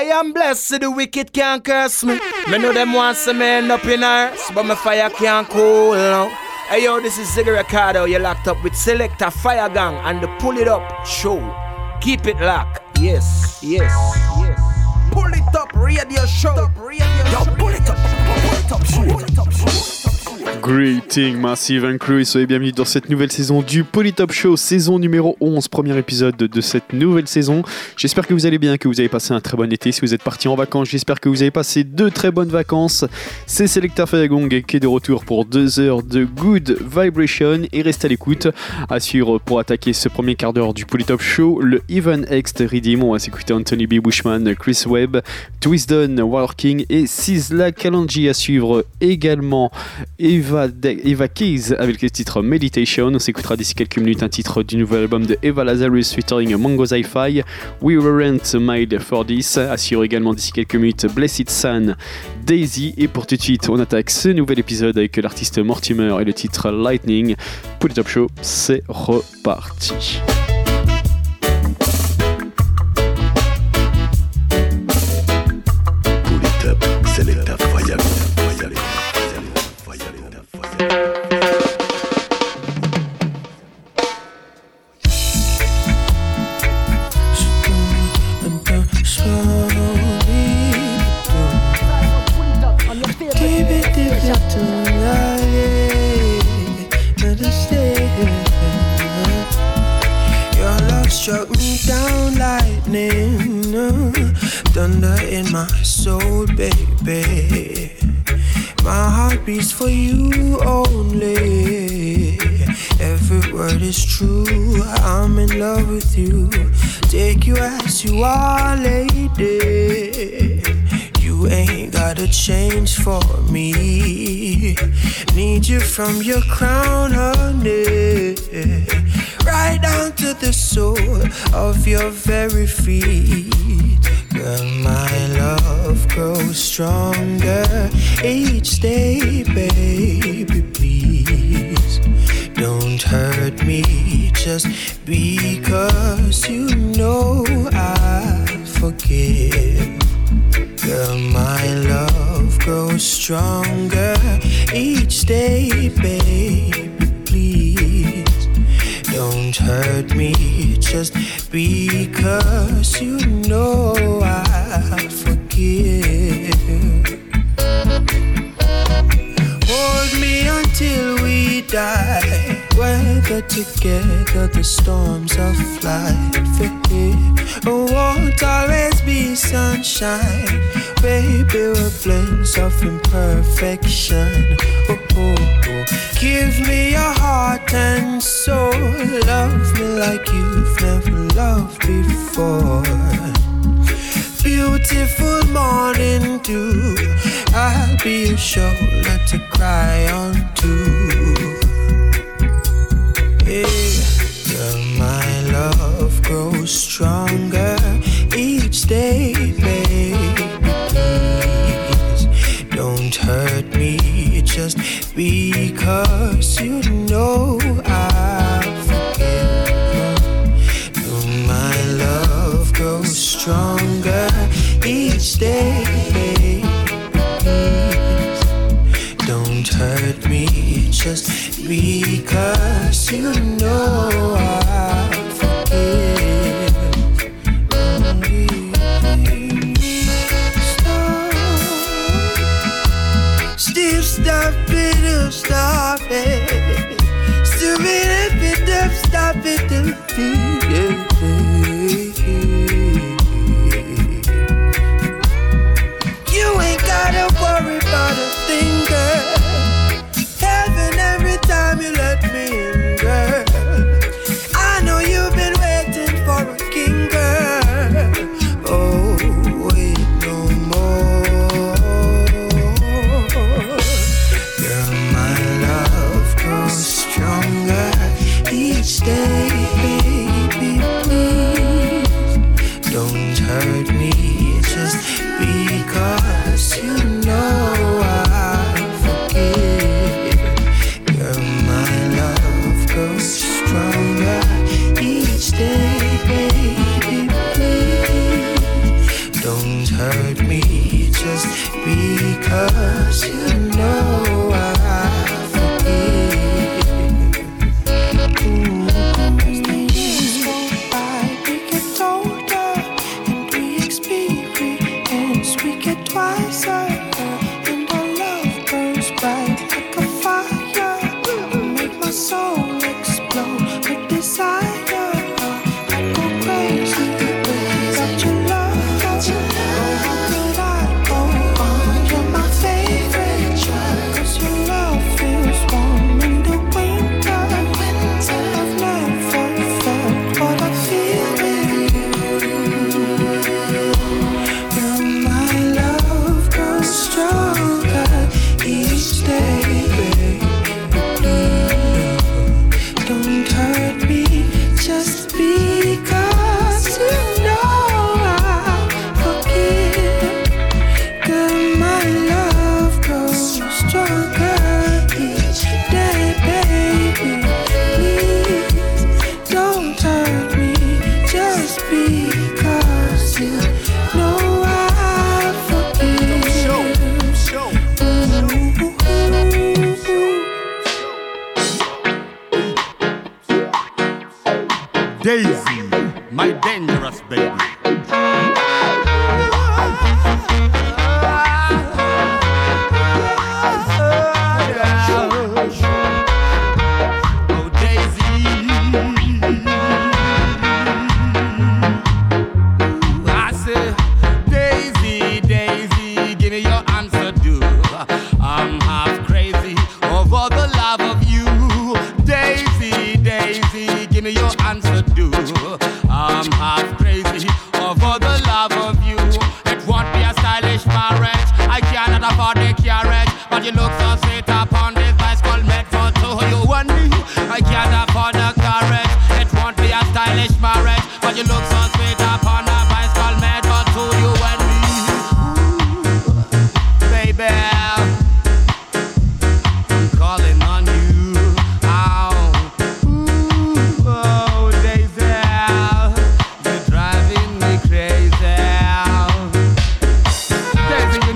I am blessed, so the wicked can't curse me. Me know them want to me end up in earth, but my fire can't cool now. Hey yo, this is Ziggy Ricardo. You're locked up with Selector Fire Gang and the Pull It Up show. Keep it locked. Yes, yes, yes. Pull it up, radio show. Yo, pull it up, pull it up, show. Pull it up, show. Greeting Massive and Crew et soyez bienvenus dans cette nouvelle saison du Polytop Show, saison numéro 11, premier épisode de cette nouvelle saison. J'espère que vous allez bien, que vous avez passé un très bon été. Si vous êtes parti en vacances, j'espère que vous avez passé deux très bonnes vacances. C'est Selecta Fayagong qui est de retour pour deux heures de Good Vibration et reste à l'écoute. Assure pour attaquer ce premier quart d'heure du Polytop Show, le Even X Redeem. On va s'écouter Anthony B. Bushman, Chris Webb, Twisdon, Working et Sizzla Kalanji à suivre également. Eva, Keys avec le titre Meditation. On s'écoutera d'ici quelques minutes un titre du nouvel album de Eva Lazarus featuring Mongo Zi-Fi. We weren't made for this. Assure également d'ici quelques minutes Blessed Sun, Daisy. Et pour tout de suite, on attaque ce nouvel épisode avec l'artiste Mortimer et le titre Lightning. Pour le Top Show, c'est reparti. shut me down, lightning, uh, thunder in my soul, baby. My heart beats for you only. Every word is true. I'm in love with you. Take you as you are, lady from your crown, honey, right down to the sole of your very feet. Girl, my love grows stronger each day, baby. Please don't hurt me just because you know I forgive. Girl, my love grows stronger each day, baby. Please don't hurt me just because you know I forgive. Hold me until we die. Weather together the storms of life. It won't always be sunshine baby, we're blends of imperfection. Oh, oh, oh. Give me your heart and soul. Love me like you've never loved before. Beautiful morning dew. I'll be your shoulder to cry on to. Stronger each day, babe hurt me just because you know I've forgiven. Though my love grows stronger each day. Don't hurt me just because you know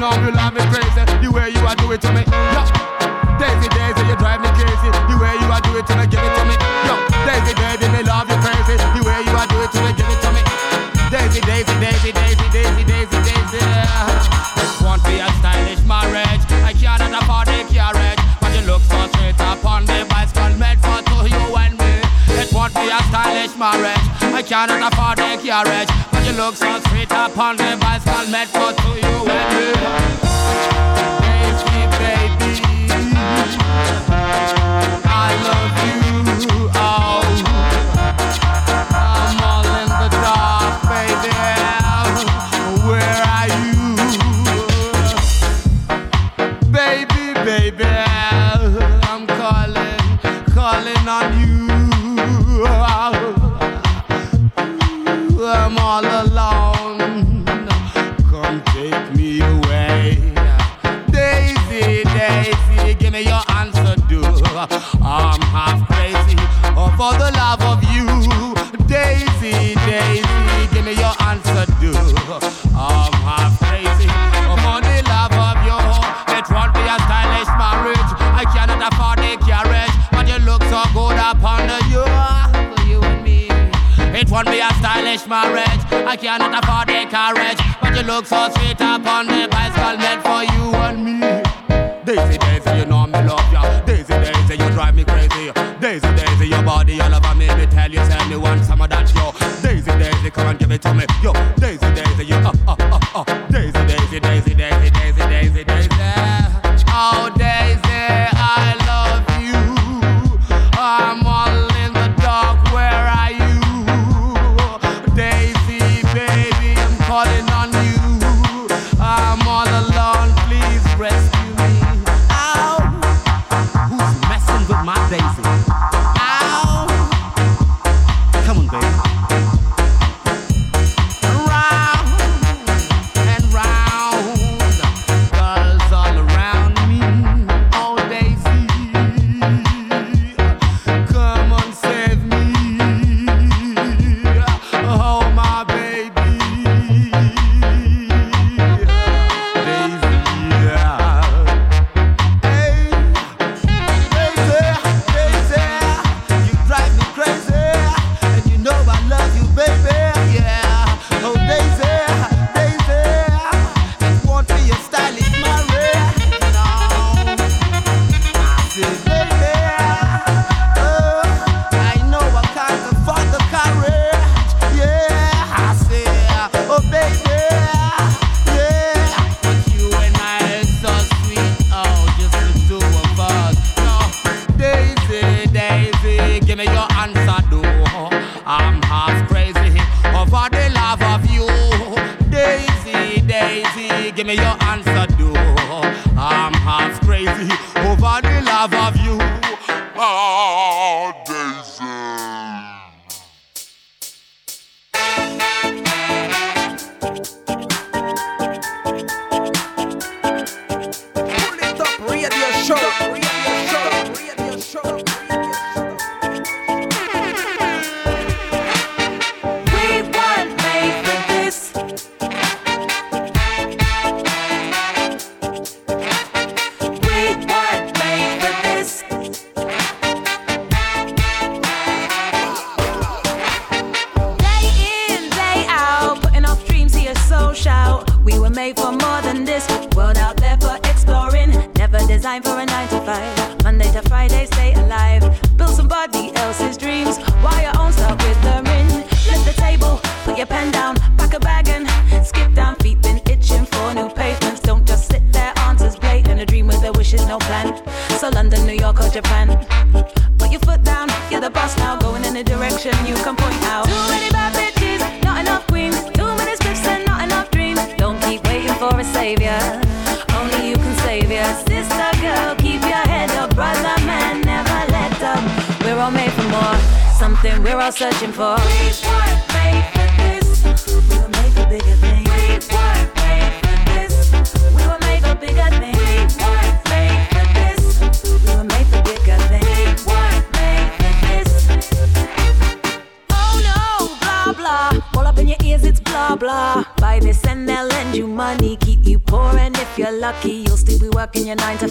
on, you love me crazy. The way you are do it to me. Yo. Daisy, Daisy, you drive me crazy. The way you are do it to me, give it to me. Yo. Daisy, Daisy, me love you crazy. The way you are do it to me, give it to me. Daisy, Daisy, Daisy, Daisy, Daisy, Daisy, Daisy. This won't be a stylish marriage. I cannot afford a carriage. But you look so straight upon the bicycle made for two, you and me. It won't be a stylish marriage. I cannot afford a carriage look so sweet upon the bicycle, met for to you and.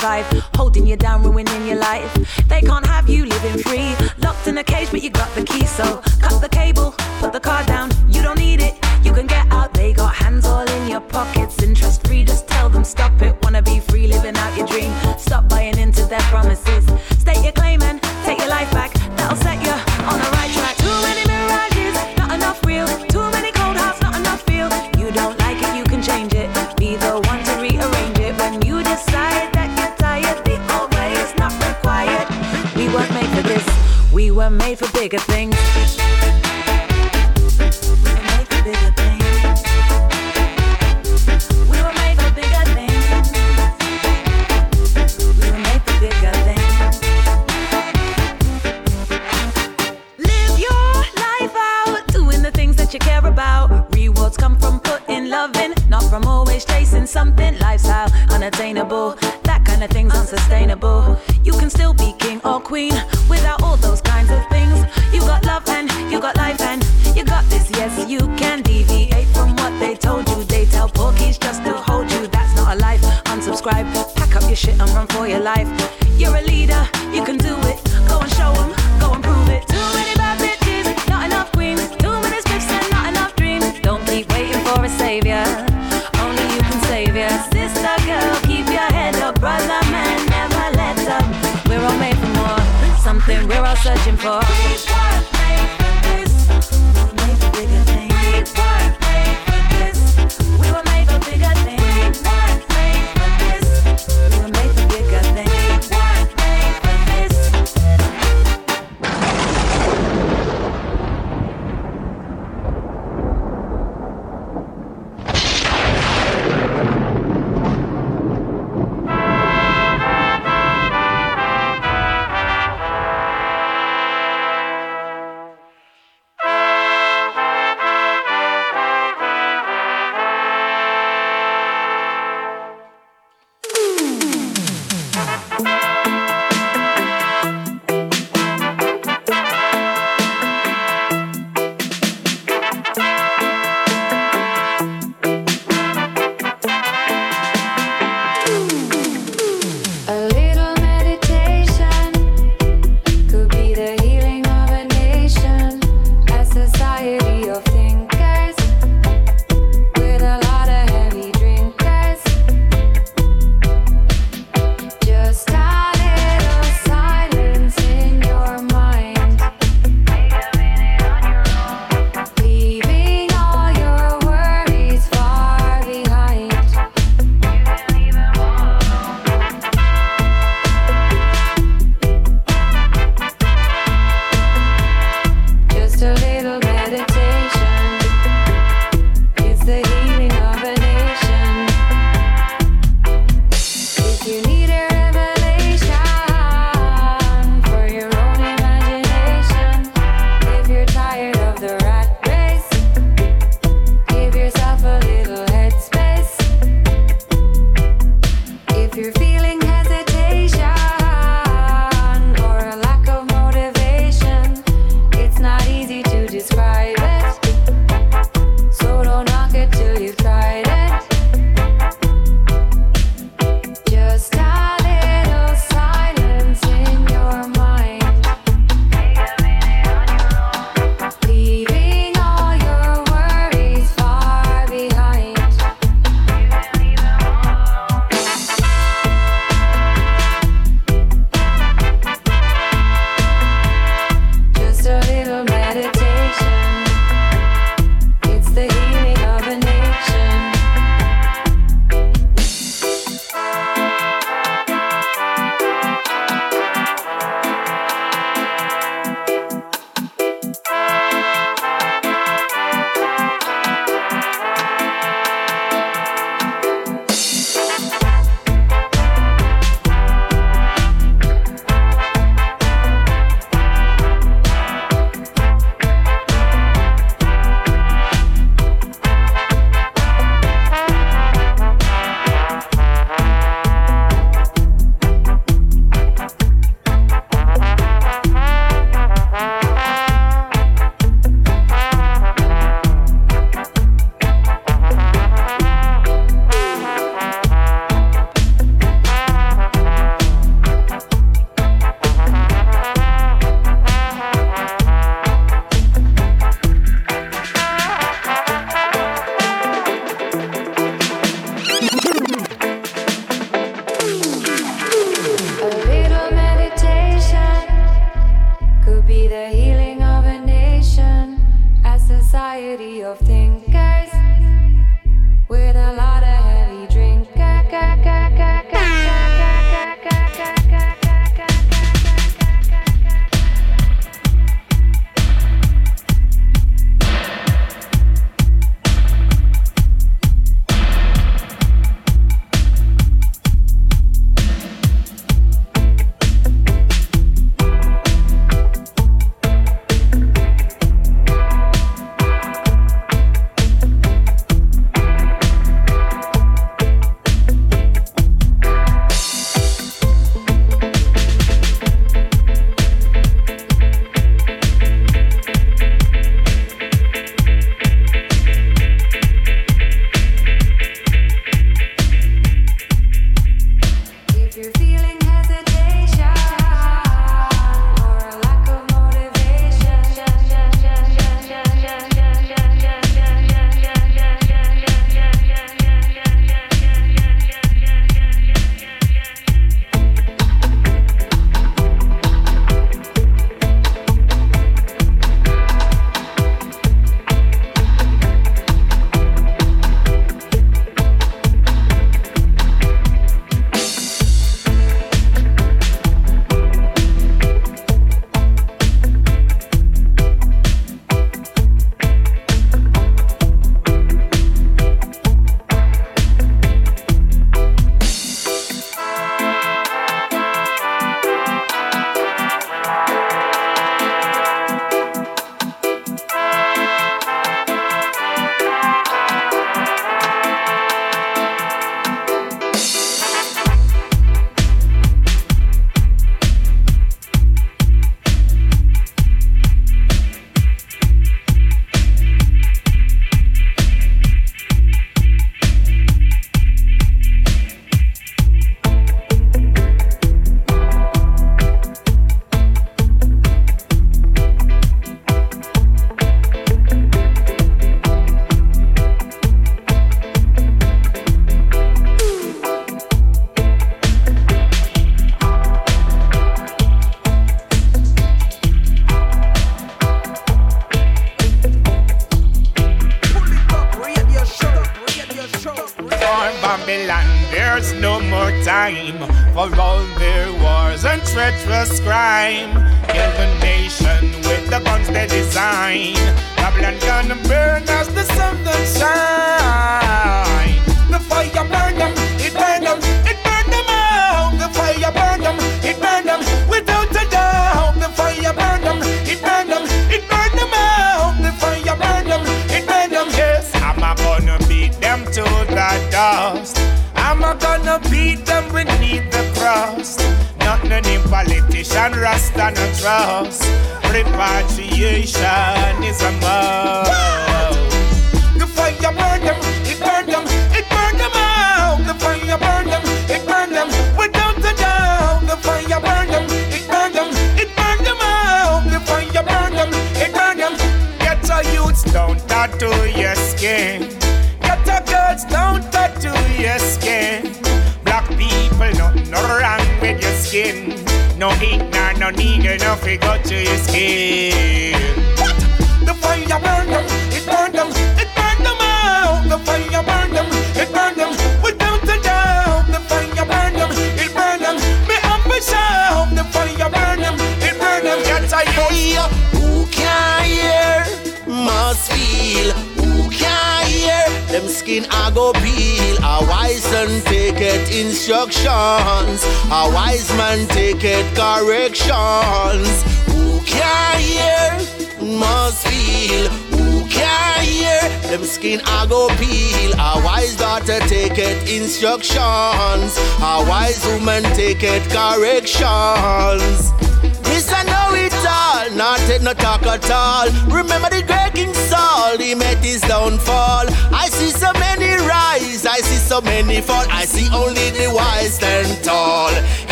Five.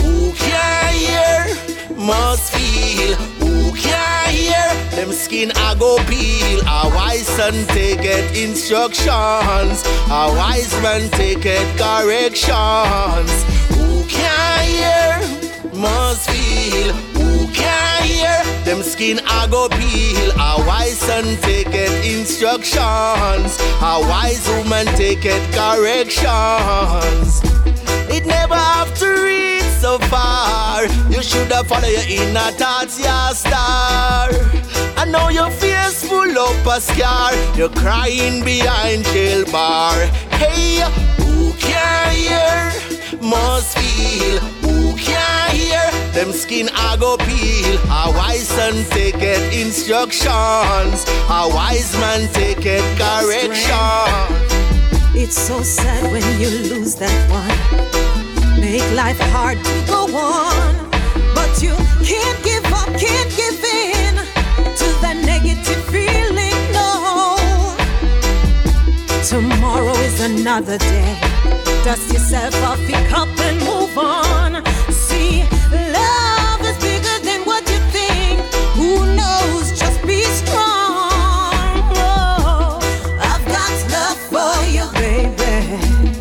Who can hear must feel. Who can hear them skin I go peel. A wise son take it instructions. A wise man take it corrections. Who can hear must feel. Who can hear them skin I go peel. A wise son take it instructions. A wise woman take it corrections. It never far. You should have followed your inner thoughts, your star. I know your face full of a scar. You're crying behind jail bar. Hey, who can hear? Must feel. Who can hear? Them skin I go peel. A wise son take it instructions. A wise man take it correction. It's so sad when you lose that one make life hard to go on. But you can't give up, can't give in to that negative feeling. No, tomorrow is another day. Dust yourself off your cup and move on. See, love is bigger than what you think. Who knows? Just be strong. Oh, I've got love for you, baby.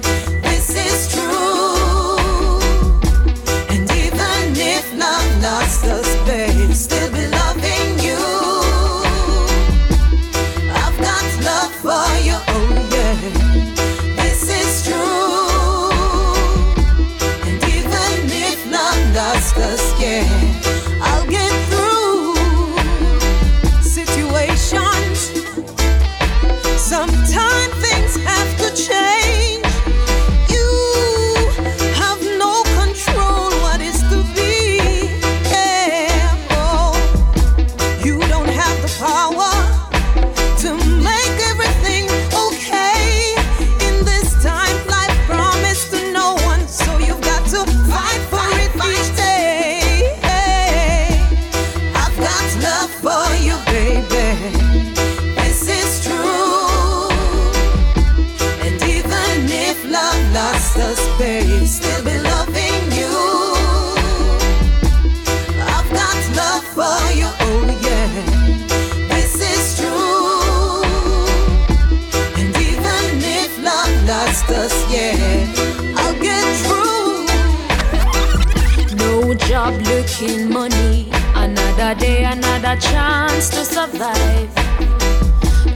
of life.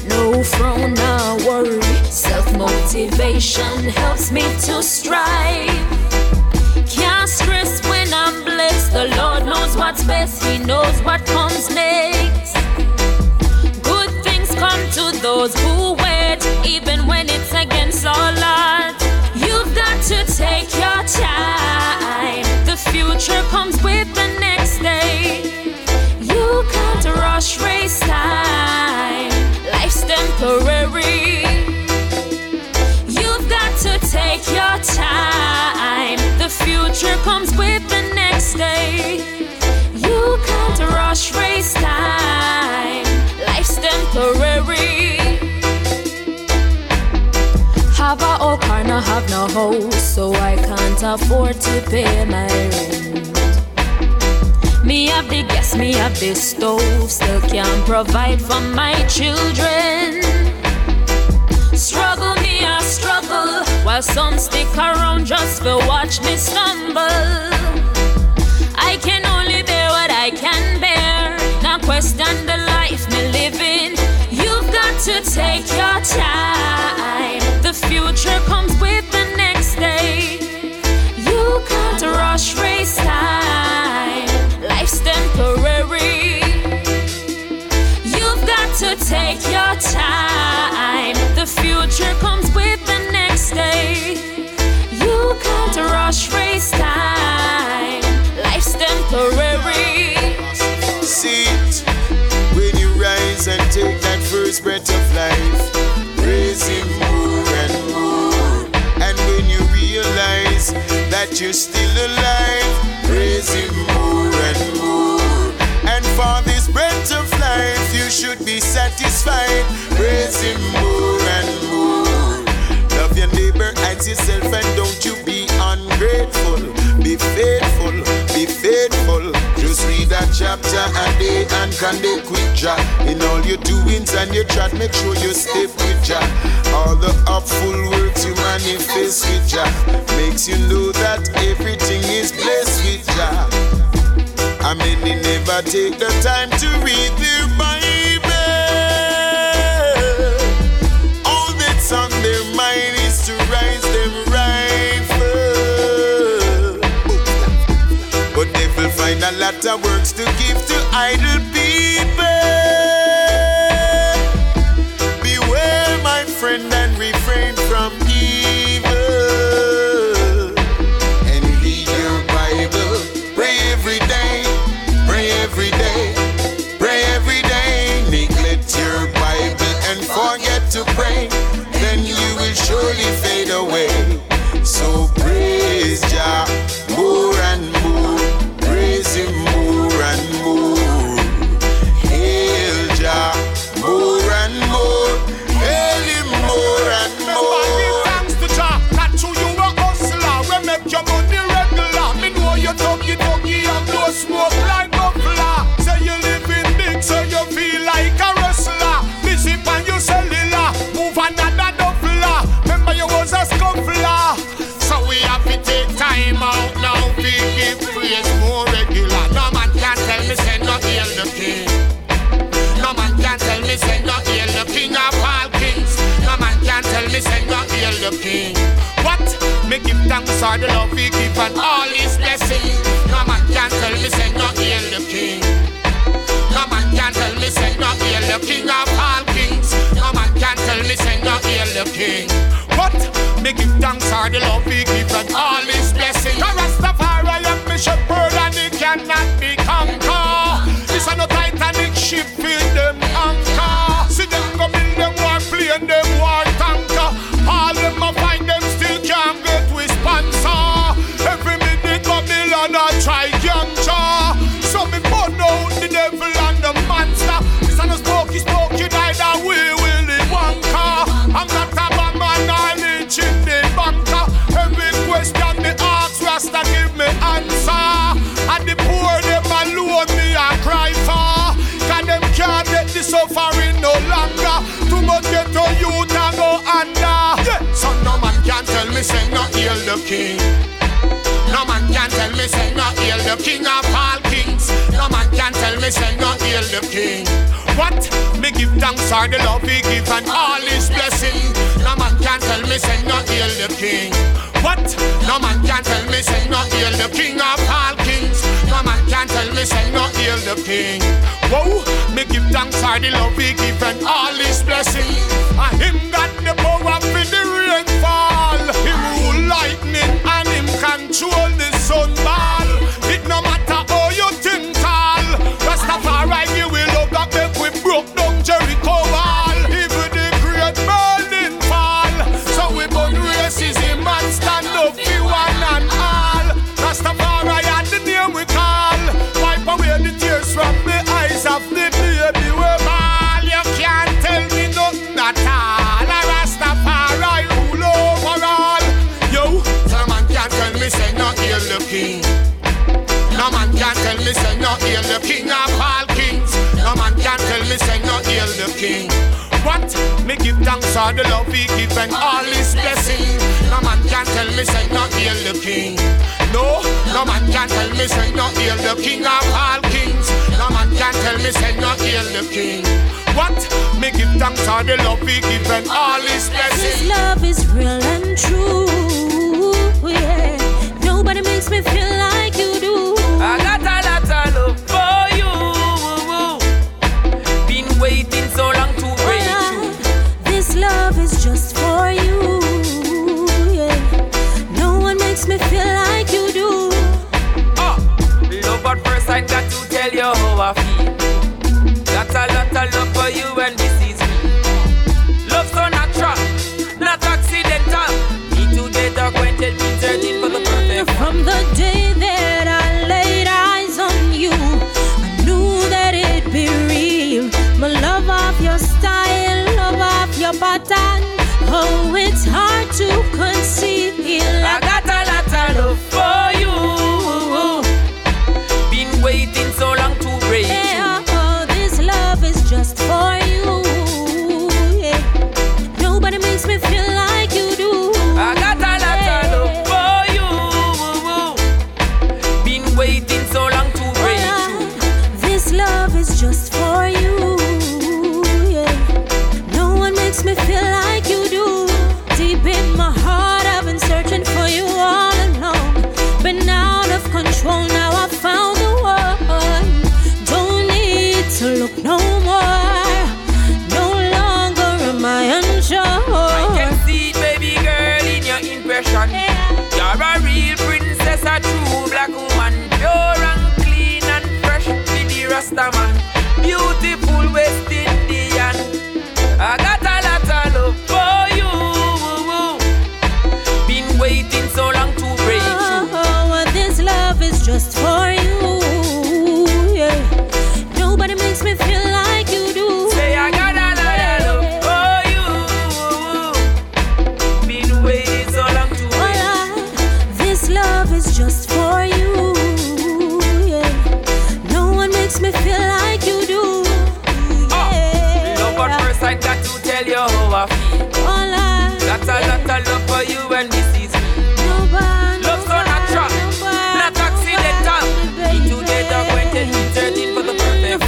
No frown or worry, self motivation helps me to strive. Can't stress when I'm blessed. The Lord knows what's best, He knows what comes next. Good things come to those who wait, even when it's against all odds. You've got to take your time. The future comes with the next day. You can't rush race temporary. You've got to take your time. The future comes with the next day. You can't rush race time. Life's temporary. Have a old oh, car, no have no house, so I can't afford to pay my rent. Me have the stove, still can't provide for my children. Struggle me, I struggle, while some stick around just to watch me stumble. I can only bear what I can bear, not question the life me living. You've got to take your time. The future comes with the next day. You can't rush race time. Temporary. You've got to take your time. The future comes with the next day. You can't rush race time. Life's temporary. See it when you rise and take that first breath of life. Him more and more. And when you realize that you're still alive, Him more should be satisfied. Praise Him more and more. Love your neighbor as yourself and don't you be ungrateful. Be faithful, be faithful. Just read that chapter a day and connect with Jah. In all your doings and your chat, make sure you stay with Jah. All the upful works you manifest with Jah makes you know that everything is blessed with Jah. I many never take the time to read their Bible. Lot of works to give to idle people. Beware, my friend, and refrain from evil. And read your Bible. Pray every day. Pray every day. Pray every day. Neglect your Bible and forget to pray. Then you will surely king. What? Me give thanks for the love we give and all his blessing. No man can tell me say no heal the king. No man can tell me say no heal the king of all kings. No man can tell me say no heal the king. What? Me give thanks for the love we give and all his suffering no longer. Too much get to youth and go under. Yeah. So no man can tell me say no heal the king. No man can tell me say no heal the king of all kings. No man can tell me say no heal the king. What? Me give thanks for the love he give and all his blessing. No man can tell me say not heal the king. What? No man can tell me say not heal the king of all No man can tell me say not heal the king. Whoa, me give thanks for the love he give and all his blessing. And him got the power for the rainfall. Him rule lightning and him control the sun thanks for the love he give and all his blessing. No man can tell me say no heal the king. No, no man can tell me say no heal the king of all kings. No man can tell me say no heal the king. What? Me give thanks for the love he give and all his His love is real and true. Yeah. Nobody makes me feel like you do. I got a lot of love for you. Been waiting so long love is just for you. Yeah. No one makes me feel like you do. Ah, oh, love at first sight, got to tell you how I feel. Got a lot of love for you, and this is me. Love so natural, not accidental. Me to get acquainted, been searching for the perfect. From the day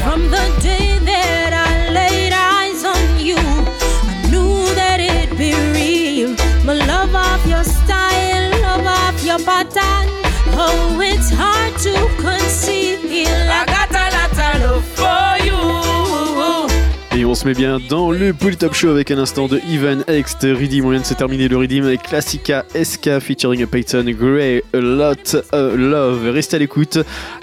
From the day that I laid eyes on you, I knew that it'd be real. My love of your style, love of your pattern. Oh, on se met bien dans le Polytop Show avec un instant de Even X de Redeem. On vient de se terminer le Redeem avec Classica SK featuring Peyton Gray, A Lot of Love. Restez à l'écoute,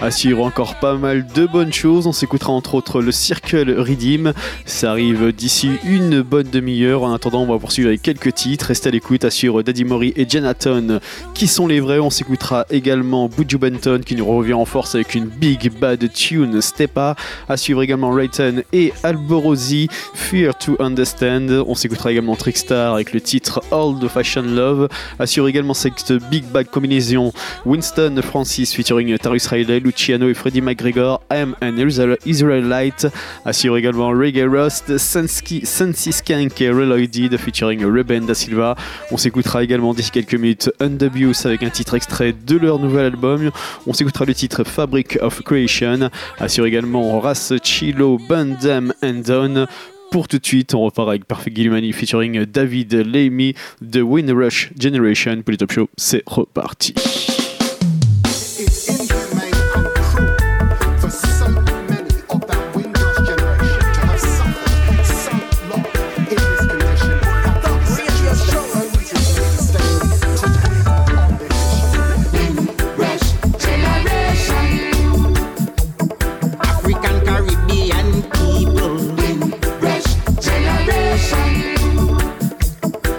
suivre encore pas mal de bonnes choses. On s'écoutera entre autres le Circle Redeem. Ça arrive d'ici une bonne demi-heure. En attendant, on va poursuivre avec quelques titres. Restez à l'écoute, suivre Daddy Mori et Jonathan qui sont les vrais. On s'écoutera également Buju Benton qui nous revient en force avec une big bad tune Stepa. À suivre également Rayton et Alborosi, Fear to Understand. On s'écoutera également Trickstar avec le titre All the Fashion Love. Suivre également cette big bad combinaison Winston Francis featuring Tarus Riley, Luciano et Freddie McGregor. I'm an Israel- Israelite. Suivre également Reggae Rust, Sensi Sensi Skank et Reloaded featuring Ruben Da Silva. On s'écoutera également d'ici quelques minutes Undubuse avec un titre extrait de leur nouvel album. On s'écoutera le titre Fabric of Creation. Assure également Ras Chilo, Bandam and Down pour tout de suite, on repart avec Parfait Guillemani featuring David Lamy, The Windrush Generation. Pour les top show, c'est reparti.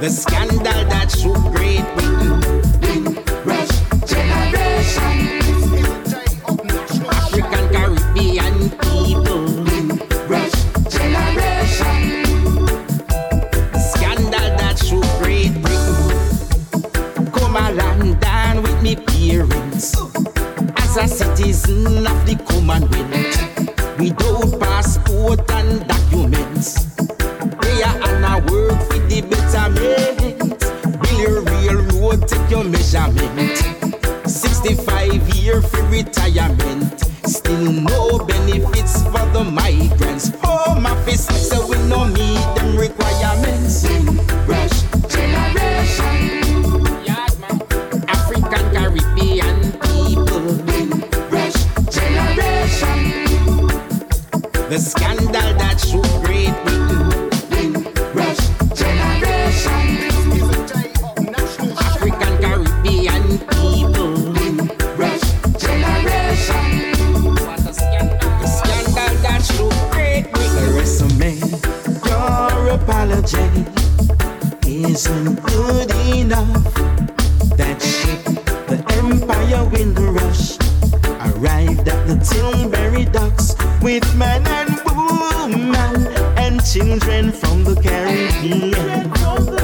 The scandal that shook Great Britain. Windrush generation. African Caribbean people. Windrush generation. The scandal that shook Great Britain. Come and down with me parents. As a citizen of the Commonwealth, We don't passport your measurement. 65 year for retirement. Still no benefits for the migrants. Oh, Home office, so we no meet them requirements. Rush generation. African Caribbean people. Rush generation. The scandal that shook. isn't good enough. That ship, the Empire will rush. Arrived at the Tilbury docks with man and woman and children from the Caribbean.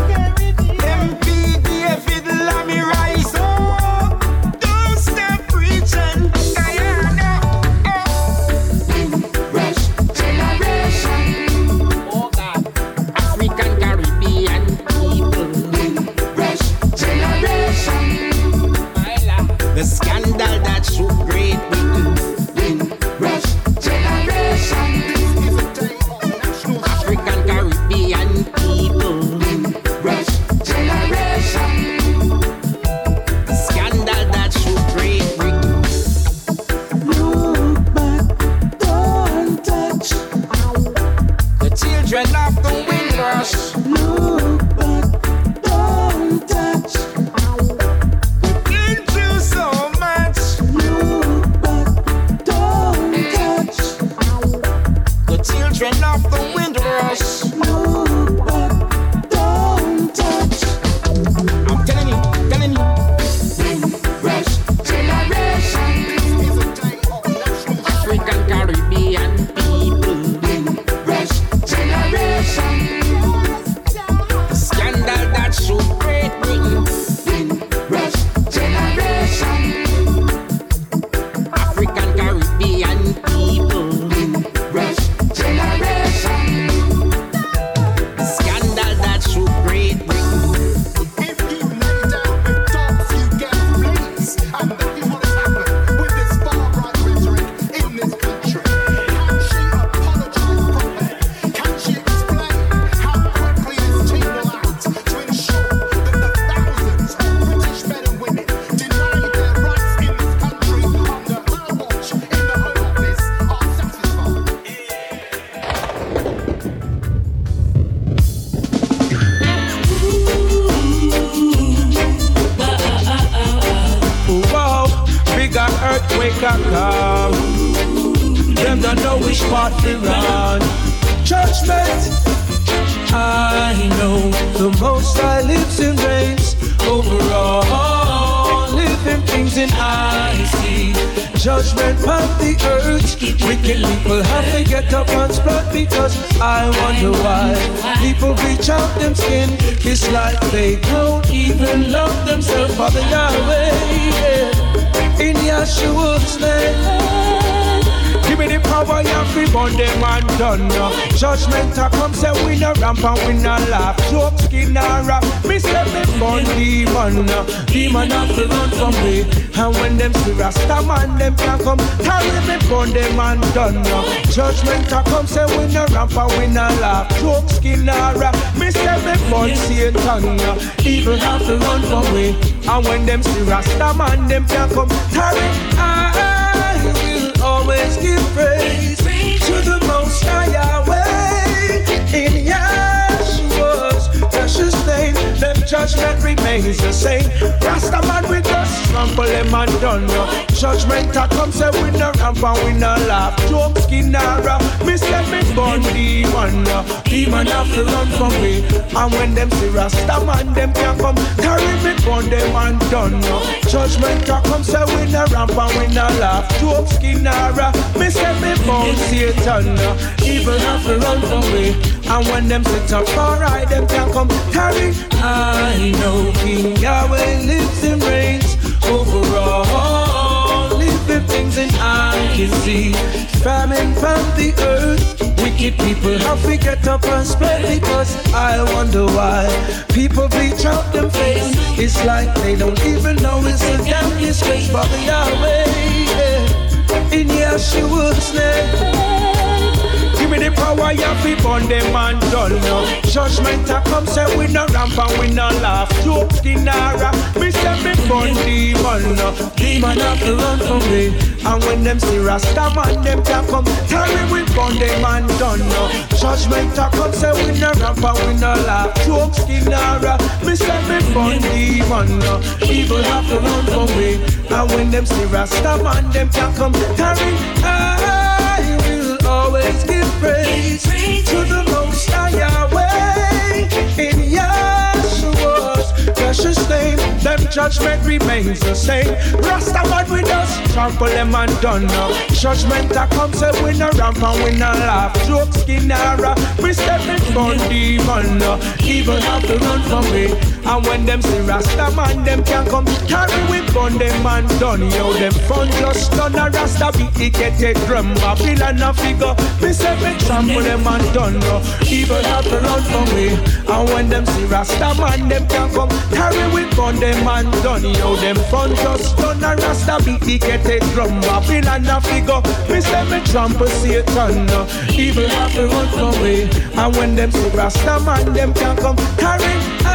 No. Evil have to run from me. And when them sit up alright, them can't come carry. I know King Yahweh lives and reigns over all living things, and I can see famine from the earth. Wicked people have to get up and spread because I wonder why people bleach out them face. It's like they don't even know it's a damn disgrace, Father Yahweh. yeah. In Yeshua's name. Give me the power, you fi burn them and done no. Judgment a come, say we no ramp and we no laugh. Joke skin a rap, me say me burn demon no. Demon have to run from me. And when them see Rasta man, them can come. Carry we burn them and done no. Judgment a come, say we no ramp and we no laugh. Joke skin a rap, me say me burn demon no. Evil have to run from me. And when them see Rasta man, them can come. Carry I will always give to the Most High Yahweh. In Yahshua's precious name. Them judgment remains the same. Rasta man with us, trample them and done now. Judgment a come, say we no ramp and we no laugh. Joke skin a we step in front demon. no. Evil have to run from me. And when them see Rasta man, them can come carry we burn them and done. Yo, them fun just done a Rasta beat it get a drum. Babylon a figure, me say me trample them and done. No. Evil have to run from me. And when them see Rasta man, them can come carry we burn them and done. Yo, them fun just done a Rasta beat it get a drum. Babylon a figure, me say me trample Satan. No. Evil have to run from me. And when them see Rasta man, them can come carry.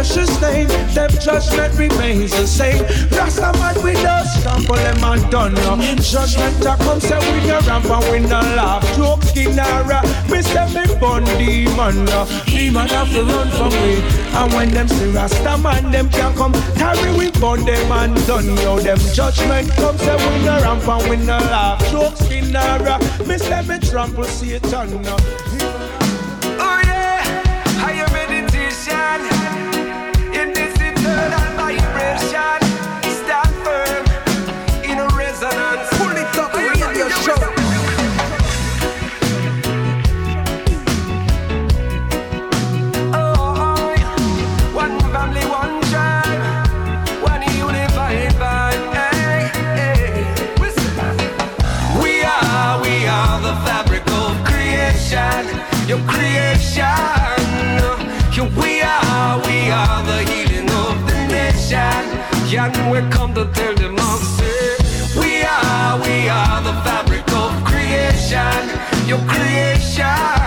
Precious name. Them judgment remains the same. Rasta man with us, trample them and done. no. Judgment a come, say we no ramp and we no laugh. Joke skin a rap, me say me born demon. no. Demon have to run from me. And when them see Rasta man, them can come carry we burn them and done. Yo, them judgment come, say we no ramp and we no laugh. Joke skin a rap, me say me trample Satan. no. And we come to tell them all, say, we are, we are the fabric of creation, your creation.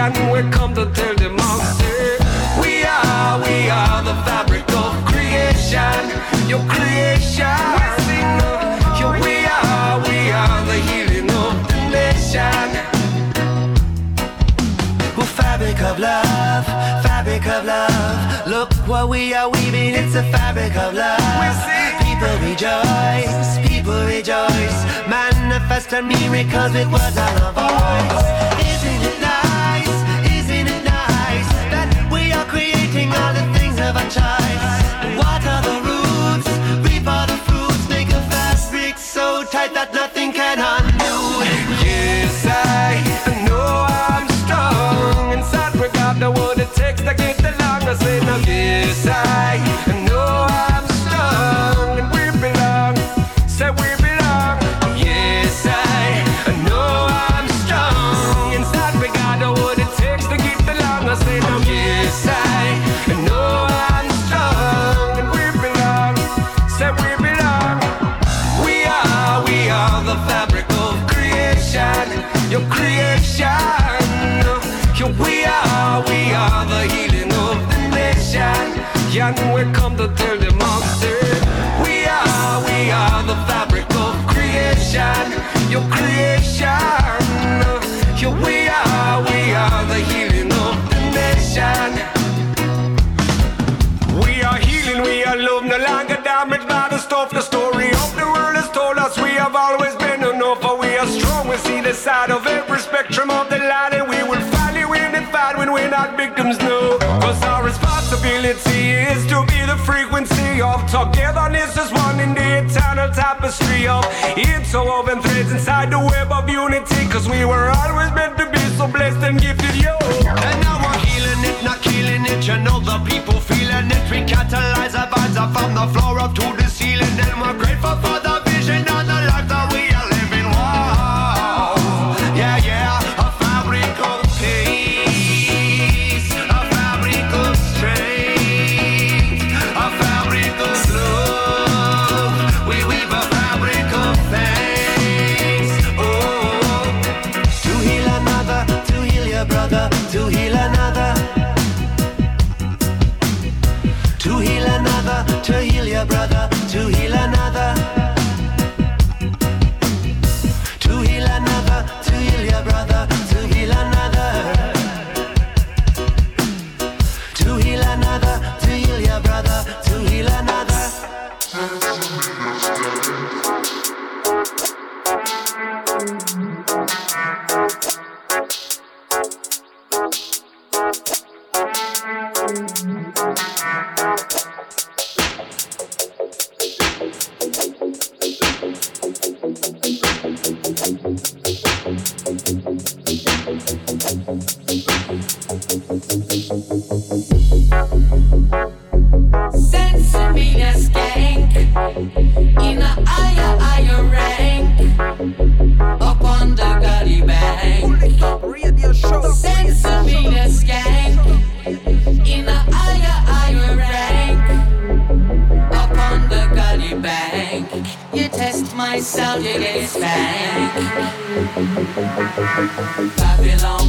and We come to tell the monster. We are, we are the fabric of creation, your creation. Your, we are, we are the healing of the nation. We're fabric of love, fabric of love. Look what we are weaving, it's a fabric of love. People rejoice, people rejoice. Manifest miracles with words and a voice. Isn't that nothing can undo. tapestry of interwoven threads inside the web of unity. Cause we were always meant to be so blessed and gifted, yo. And now we're healing it, not killing it. You know the people feeling it. We catalyze our vibes up from the floor up to the Babylon.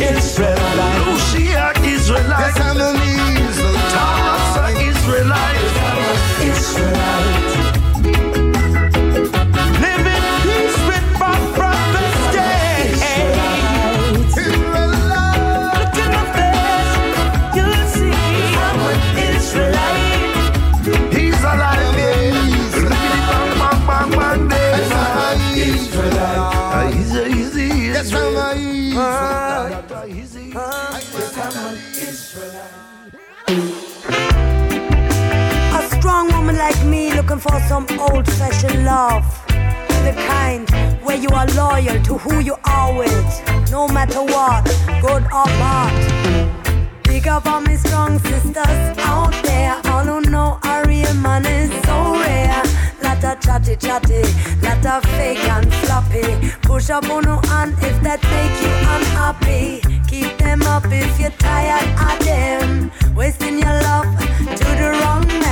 Israelite. Lucia Israelite. Yes, I'm looking for some old fashioned love. The kind where you are loyal to who you are with, no matter what, good or bad. Big up all my strong sisters out there, all who know a real man is so rare. Lot of chatty chatty, lot fake and floppy. Push up on no hand if that make you unhappy. Keep them up if you're tired of them. Wasting your love to the wrong man,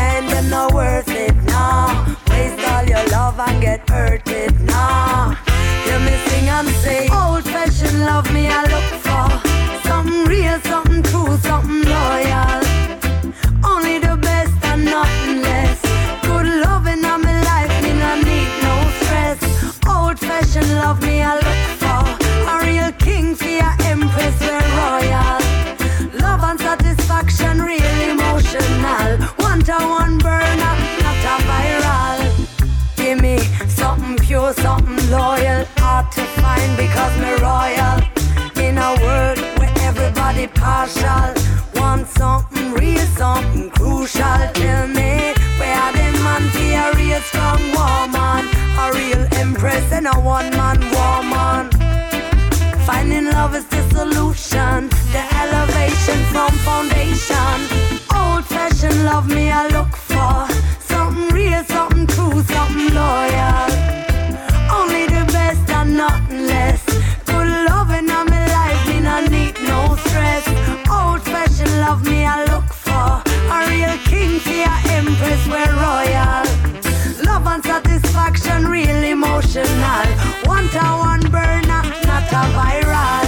not worth it, nah. Waste all your love and get hurted, nah. Hear me sing and say, old fashioned love me I look for. Something real, something true, something loyal. Only the best and nothing less. Good loving on my life, me no need no stress. Old fashioned love me I look for. A real king for your empress, we're royal. Love and satisfaction, real emotional. Hard to find because me royal. In a world where everybody partial. Want something real, something crucial. Tell me where are them man be a real strong woman, a real empress and a one man woman. Finding love is the solution, the elevation from foundation. Old fashioned love me I look for. Love me I look for. A real king for your empress, we're royal. Love and satisfaction, real emotional. One to one burner, not a viral.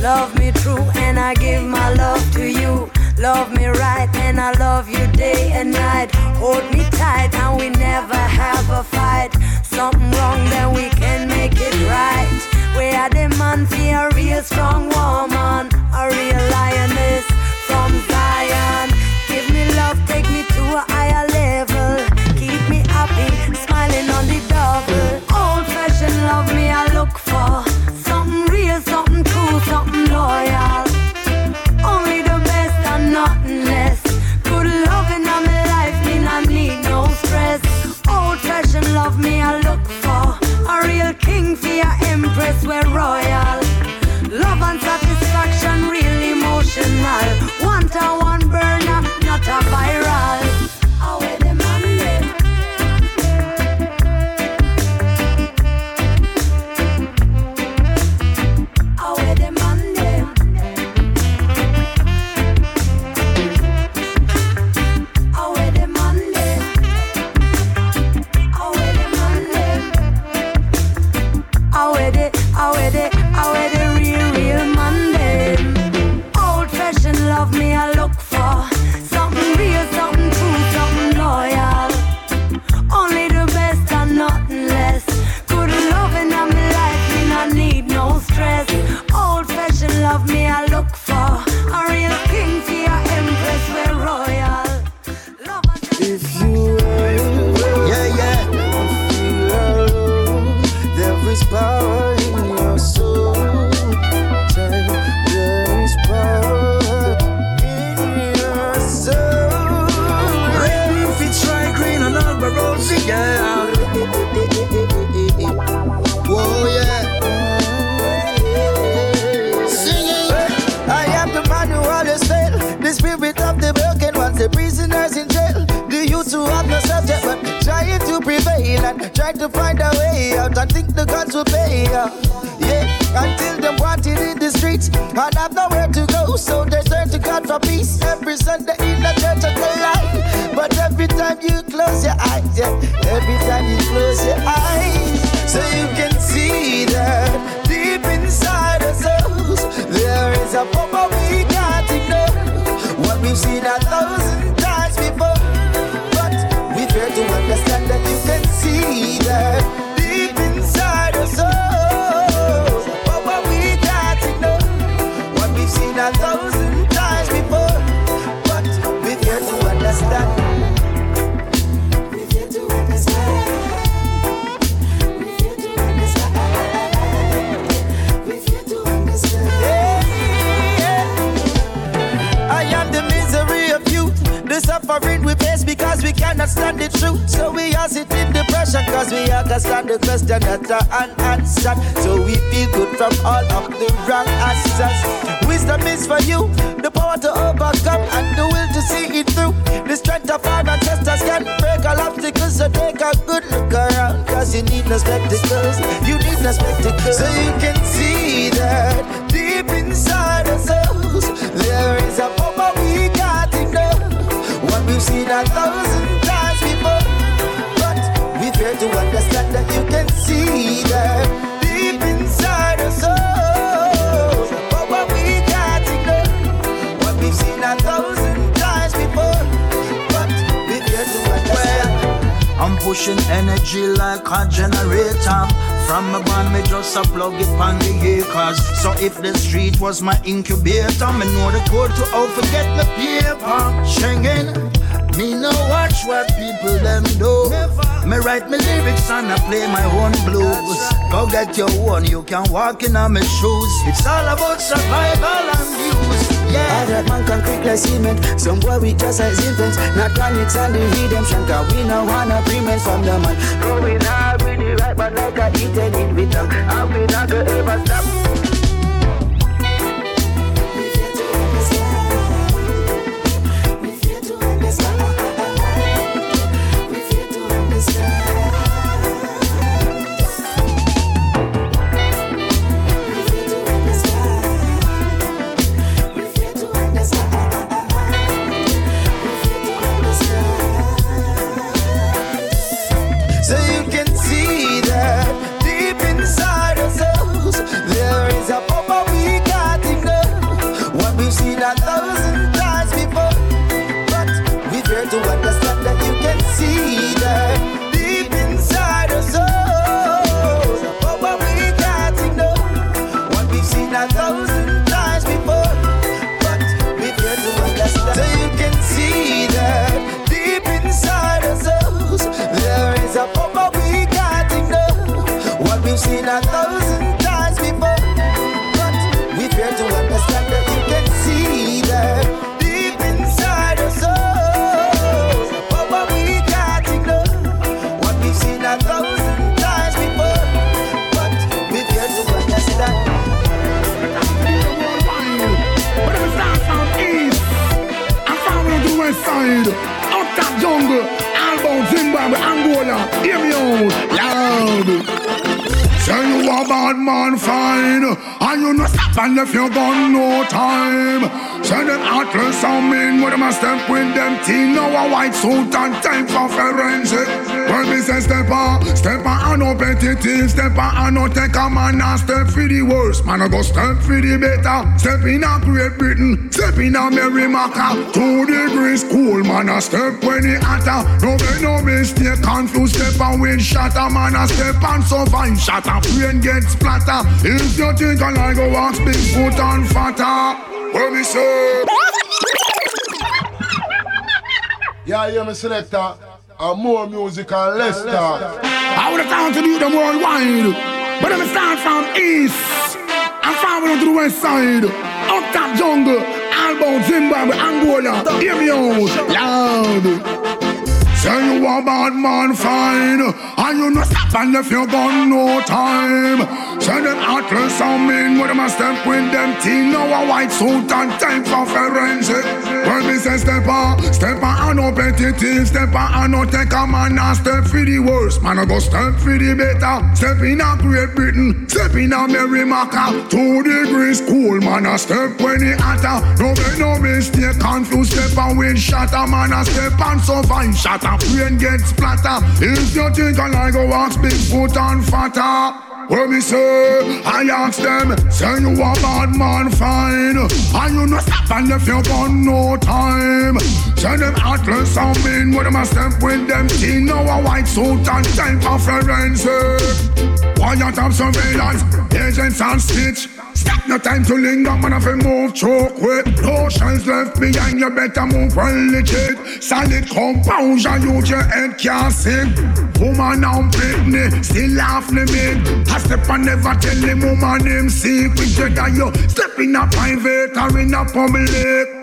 Love me true and I give my love to you. Love me right and I love you day and night. Hold me tight and we never have a fight. Something wrong, then we can make it right. We are the man for a real strong woman, a real lioness from Zion. Give me love, take me to a higher level. Keep me happy, smiling on the double. Old fashioned love me I look for. Something real, something true, something loyal. Only the best and nothing less. Good loving on my life, me not need no stress. Old fashioned love me I look for. A real king your empress, we're royal. Love and satisfaction, real emotional. One to one burner, not a viral. It's all about survival and use. Yeah. Hard man can quick like cement. Some boy we just as infants. Not chronics and the redemption. Cause we no wanna premium from the man. Growing in a thousand bad man fine. And you no stop and if you gun no time. Say them athletes some men with them a step with them team. Now a white suit and time for forensic. Where me say step up, step up I no petty thief. Step up I no take a man and step for the worst. Man, I go step for the better. Step in a Great Britain, step in a Merrimacker. Two degrees cool, man, I step when he hotter. No make no mistake, confused step and win shatter. Man, I step and survive shatter. Brain get splatter. If you think I like go walk, big foot and fatter. What me say? yeah, yeah, me selector. And more music and less talk. I would have found to do them worldwide. But I'm start from east. I'm from to the west side. up top jungle. Album, Zimbabwe, Angola. Hear me out. Loud. Say you a bad man fine And you no stop and if you got no time them atlas on men With them a step with them teen Now a white suit and time for forensic. When me say step on Step on and no petty thief Step on and no take a man And step for the worst. Man I go step for the better. Step in a Great Britain Step in a Merrimaca Two degrees cool Man I step when it hotter. No make no mistake Confused step and with shatter. Man I step and fine Shatter. Brain get splatter If you think I like go ask Bigfoot and fatter what me say? I ask them, say you a bad man fine. And you no stop and left your gun no time. Say them atlas and men With them a step with them Now a white suit and time for forensic. Quiet of surveillance, agents and stitch Stop no time to linger, man if you move through quick No left behind, you better move well legit. Solid composure, use your head can't sing. Woman and Britney, still laugh limit I step and never tell him woman him secret. Jedi you step in a private or in a public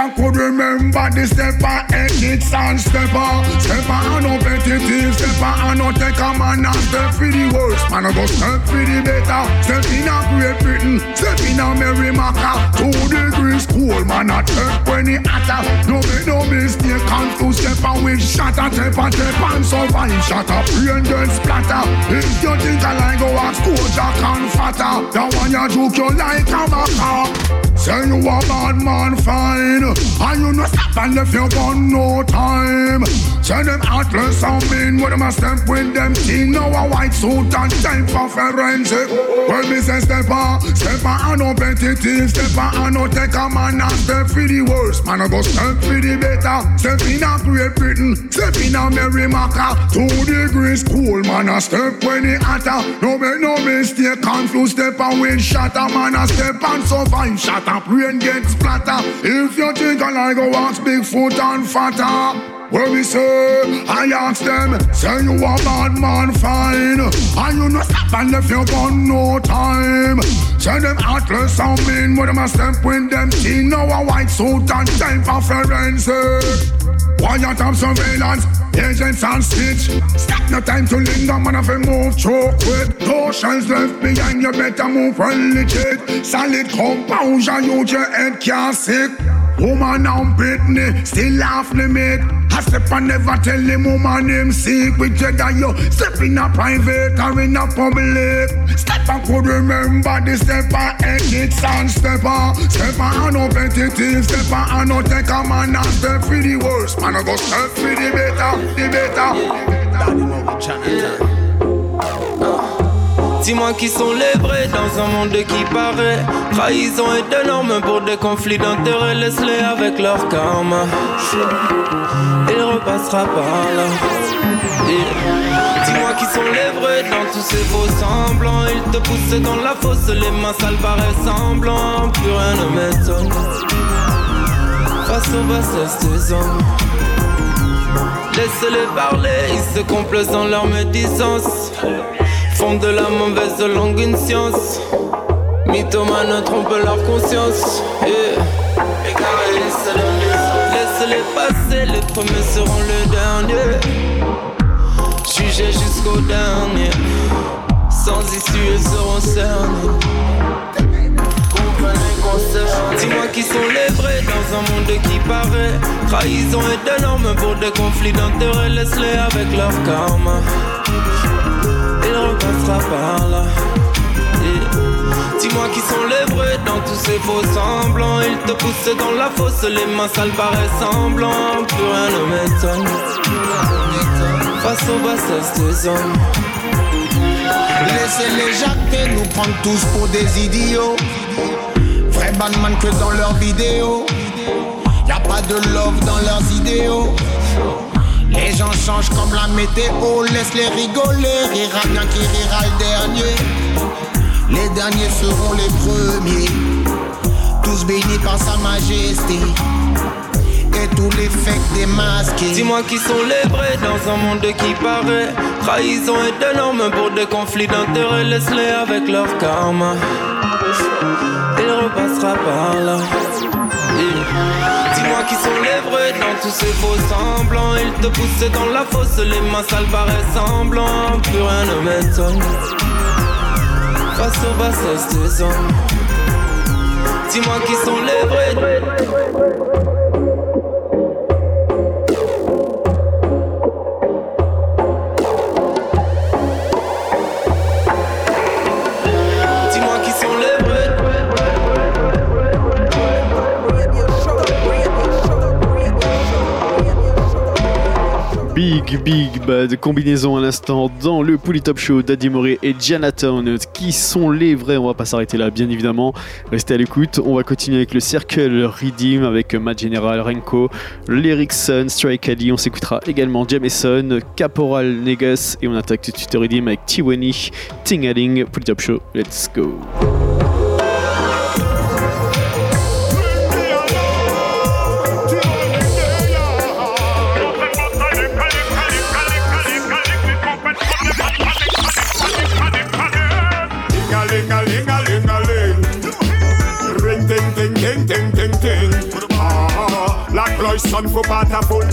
And could remember the stepper ethics and stepper Stepper and no petty thief Stepper and no take a man and step for the worst. Man I go step for the better. Step in a Great Britain Step in a Merrimaca Two degrees cool man a step when it hotter No make no mistake Confused stepper with shatter Stepper step and fine Shatter brain get splatter. If you think I like go ask Jack and fatter. That one you joke you like a maca Say you a bad man fine And you no stop and left your gun no time. Say them atlas and men With them a step with them teen Now a white suit and time for forensic. Well me say step on Step on and no petty thief Step on and no take a man And step for the worst. Man I go step for the better. Step in a Great Britain Step in a Merrimaca Two degrees cool Man a step when it hotter. No make no mistake Confused step and with shatter. Man a step and so fine Shatter. Brain get splatter If you think I like go ask Bigfoot and fatter. Where we say, I ask them, say you a bad man fine. And you no stop and left your gun no time. Say them atlas and men with them a step with them teen Now a white suit and time for forensic. Of surveillance, agents and stitch Stop no time to linger, man if you move through quick No shells left behind, you better move well legit. Solid composure, use your head can't sick Woman and Britney, still laugh limit I step and never tell him woman him secret Jedi you step in a private or in a public. Step and could remember the step stepper ethics and stepper Stepper and no petty thief Stepper and no take a man and step for the worst. Man I go step for the better, the better Dis-moi qui sont les vrais dans un monde qui paraît. Trahison et de normes pour des conflits d'intérêts. Laisse-les avec leur karma. Il repassera par là. Dis-moi qui sont les vrais dans tous ces faux semblants. Ils te poussent dans la fosse, les mains sales paraissent semblants Plus rien ne m'étonne. Face aux bassesses des hommes. Laisse-les parler, ils se complaisent dans leur médisance font de la mauvaise langue une science. Mythomanes trompent leur conscience. Yeah. Laisse-les passer, les premiers seront les derniers. Jugés jusqu'au dernier. Sans issue, ils seront cernés. Dis-moi qui sont les vrais dans un monde qui paraît Trahison et de normes pour des conflits d'intérêts Laisse-les avec leur karma il par là. Dis-moi qui sont les vrais dans tous ces faux semblants. Ils te poussent dans la fosse, les mains sales paraissent semblants. Plus rien ne m'étonne. Face aux bassesses des hommes. Laissez-les jacter, nous prendre tous pour des idiots. Vrai bandman que dans leurs vidéos. Y a pas de love dans leurs idéaux. Les gens changent comme la météo, laisse-les rigoler, rira bien qui rira le dernier. Les derniers seront les premiers, tous bénis par sa majesté. Et tous les fakes démasqués. Dis-moi qui sont les vrais dans un monde qui paraît Trahison et de normes pour des conflits d'intérêts Laisse-les avec leur karma Il repassera par là. Qui sont les vrais dans tous ces faux semblants. Ils te poussent dans la fosse, les mains sales paraissent semblants. Plus rien ne m'étonne. Face aux bassesses des hommes. Dis-moi qui sont les vrais. Big Bad combinaison à l'instant dans le Top Show Daddy Moré et Jonathan. Qui sont les vrais? On va pas s'arrêter là bien évidemment. Restez à l'écoute. On va continuer avec le Circle Redeem avec Matt General Renko Lyricson Strike Ali on s'écoutera également Jameson Caporal Negus et on attaque tout de suite Redeem avec Tiwani Tingaling Top Show. Let's go la cloche sonne, faut pas t'affoler.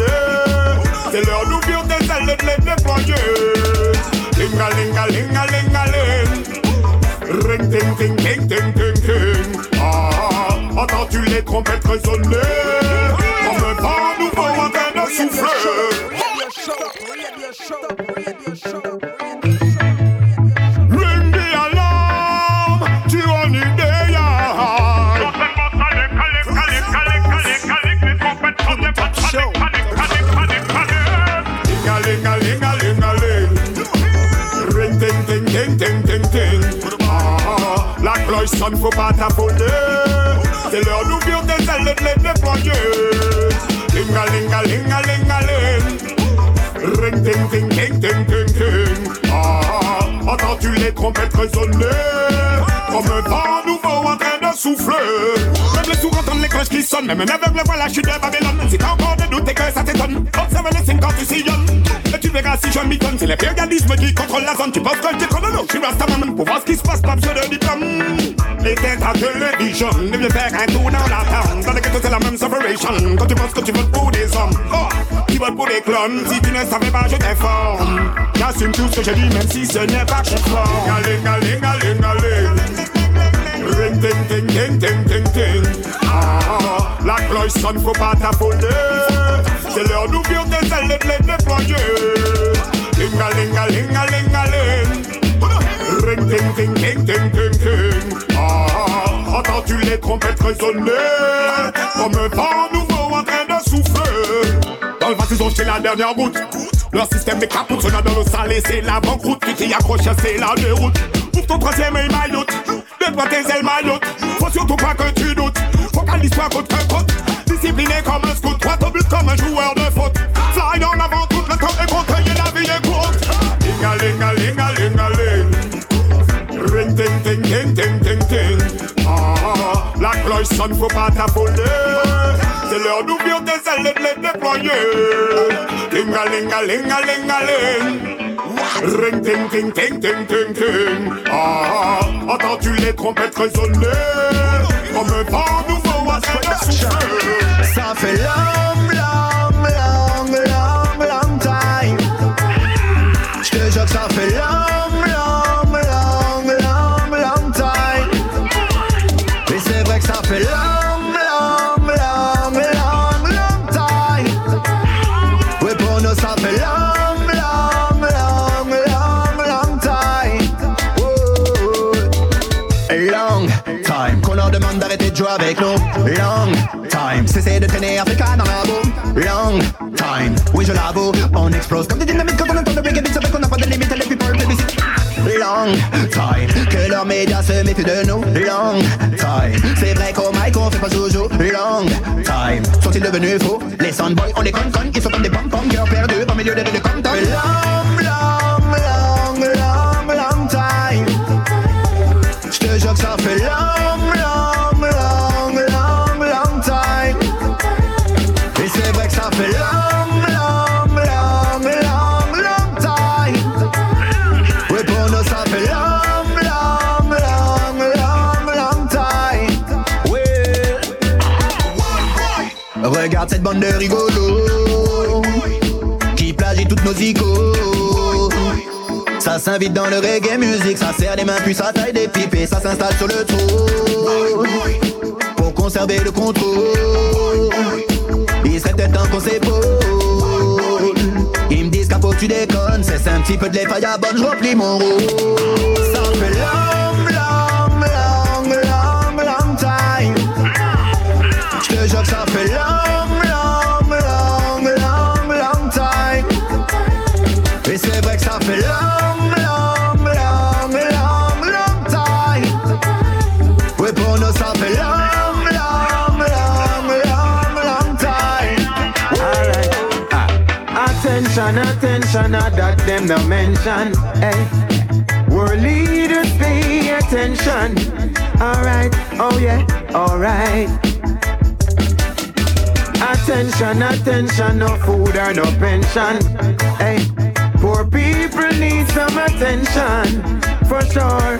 C'est l'heure tes ailes de les déployer. Ling-a-ling-a-ling-a-ling-a-ling. Ring ting ting ting ting ting ting. Ah, les trompettes résonner? Comme. Faut pas. C'est l'heure d'ouvrir tes ailes de les déployer. Ling-a-ling-a-ling-a-ling-a-ling. Ring ting ting ting ting ting ting. Ah, entends-tu les trompettes résonner? Comme un vent nouveau en train de souffler Même les sourds les cloches qui sonnent Même un aveugle la chute de Babylone Si t'as encore des doutes et que ça t'étonne Observe les signes quand tu sillonnes tu si je m'étonne C'est qui la zone Tu que Pour voir ce qui se passe pas diplôme À télévision Ne viens faire un tour dans la town les ghettos c'est la même separation Quand tu penses que tu votes pour des hommes Oh, tu votes pour des clones Si tu ne savais pas je t'informe J'assume tout ce que je dis même si ce n'est pas conforme Ling a ling a ling a ling Ring ting ting ting ting ting ting. Ah, la cloche sonne faut pas t'affoler C'est l'heure d'ouvrir tes ailes et de les déployer Ling a ling a ling a ling a ling. Ring ting ting les trompettes Comme un vent nouveau en train de souffler. Dans le vent ils ont jeté la dernière goutte. Leur système est capote, on a dans le salé, c'est la banqueroute Tu t'y accroches, c'est la déroute. Ouvre ton troisième œil mailloute Déploie tes ailes mailloutes Faut surtout pas que tu doutes. Focalise-toi côte que côte Discipliné comme un scout. Au but comme un joueur de sonne, faut pas t'affoler C'est l'heure d'ouvrir tes ailes de les déployer. Ling-a-ling-a-ling-a-ling-a-ling Ring ting ting ting ting ting ting. Ah, entends-tu les trompettes résonner Comme un vent nouveau à Ça fait long, long, long, long, long time. Je l'avoue. On explose comme des dynamites quand on entend le reggae beat. Vrai qu'on n'a pas de limite. Les people plébiscitent. Long time. Que leurs médias se méfient de nous. Long time. C'est vrai qu'au mic on fait pas joujou. Long time. Sont-ils devenus fous? Les soundboys, on les conne. Ils sont comme des pom-pom. Cœurs perdus au milieu de de comme Long, long, Cette bande de rigolos qui plagie toutes nos icônes. Ça s'invite dans le reggae music, ça serre les mains puis ça taille des pipes et ça s'installe sur le trône pour conserver le contrôle. Il serait peut-être temps qu'on s'épaule. Ils me disent qu'à faut tu déconnes, c'est un petit peu de l'effet à bonne, je replie mon rôle. Ça fait long, long, long, long, long time. Je te jure ça fait long, fait long, long, long, long, long time. Oui, pour nous, ça fait long, long, long, long, long time. Alright. Ah. Attention, attention, ah, that them no mention. Hey. World leaders pay attention. Alright, oh yeah, alright. Attention, attention, no food or no pension. Hey, people need some attention, for sure.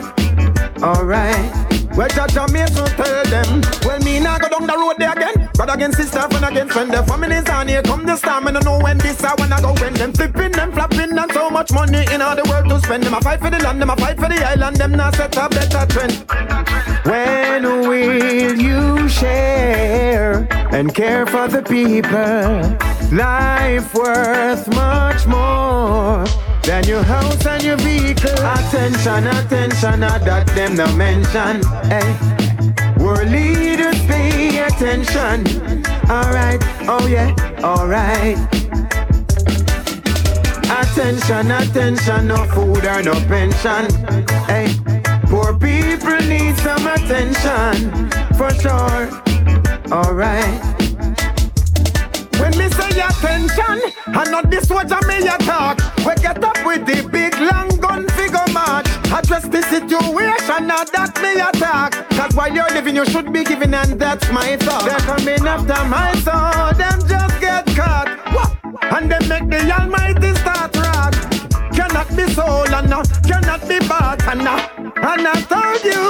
Alright. Well, and me so tell them. Well, me now go down the road there again. Brother against sister, friend against friend. The family is on here. Come this time, and I know when this I wanna go when them flipping, them flapping, and so much money in all the world to spend. Them a fight for the land, them a fight for the island. Them not set a better trend. When will you share and care for the people? Life worth much more than your house and your vehicle. Attention, attention, ah, that them no mention. Hey, world leaders pay attention. Alright, oh yeah, alright. Attention, attention, no food or no pension. Hey, poor people need some attention, for sure. Alright. Me say attention, and not this what me a talk. We get up with the big long gun figure march. Address the situation, now that me attack. Cause while you're living, you should be giving, and that's my thought. They're coming after my soul, them just get caught. And they make the Almighty start wrath. Cannot be sold and uh, cannot be bought and uh, and I told you.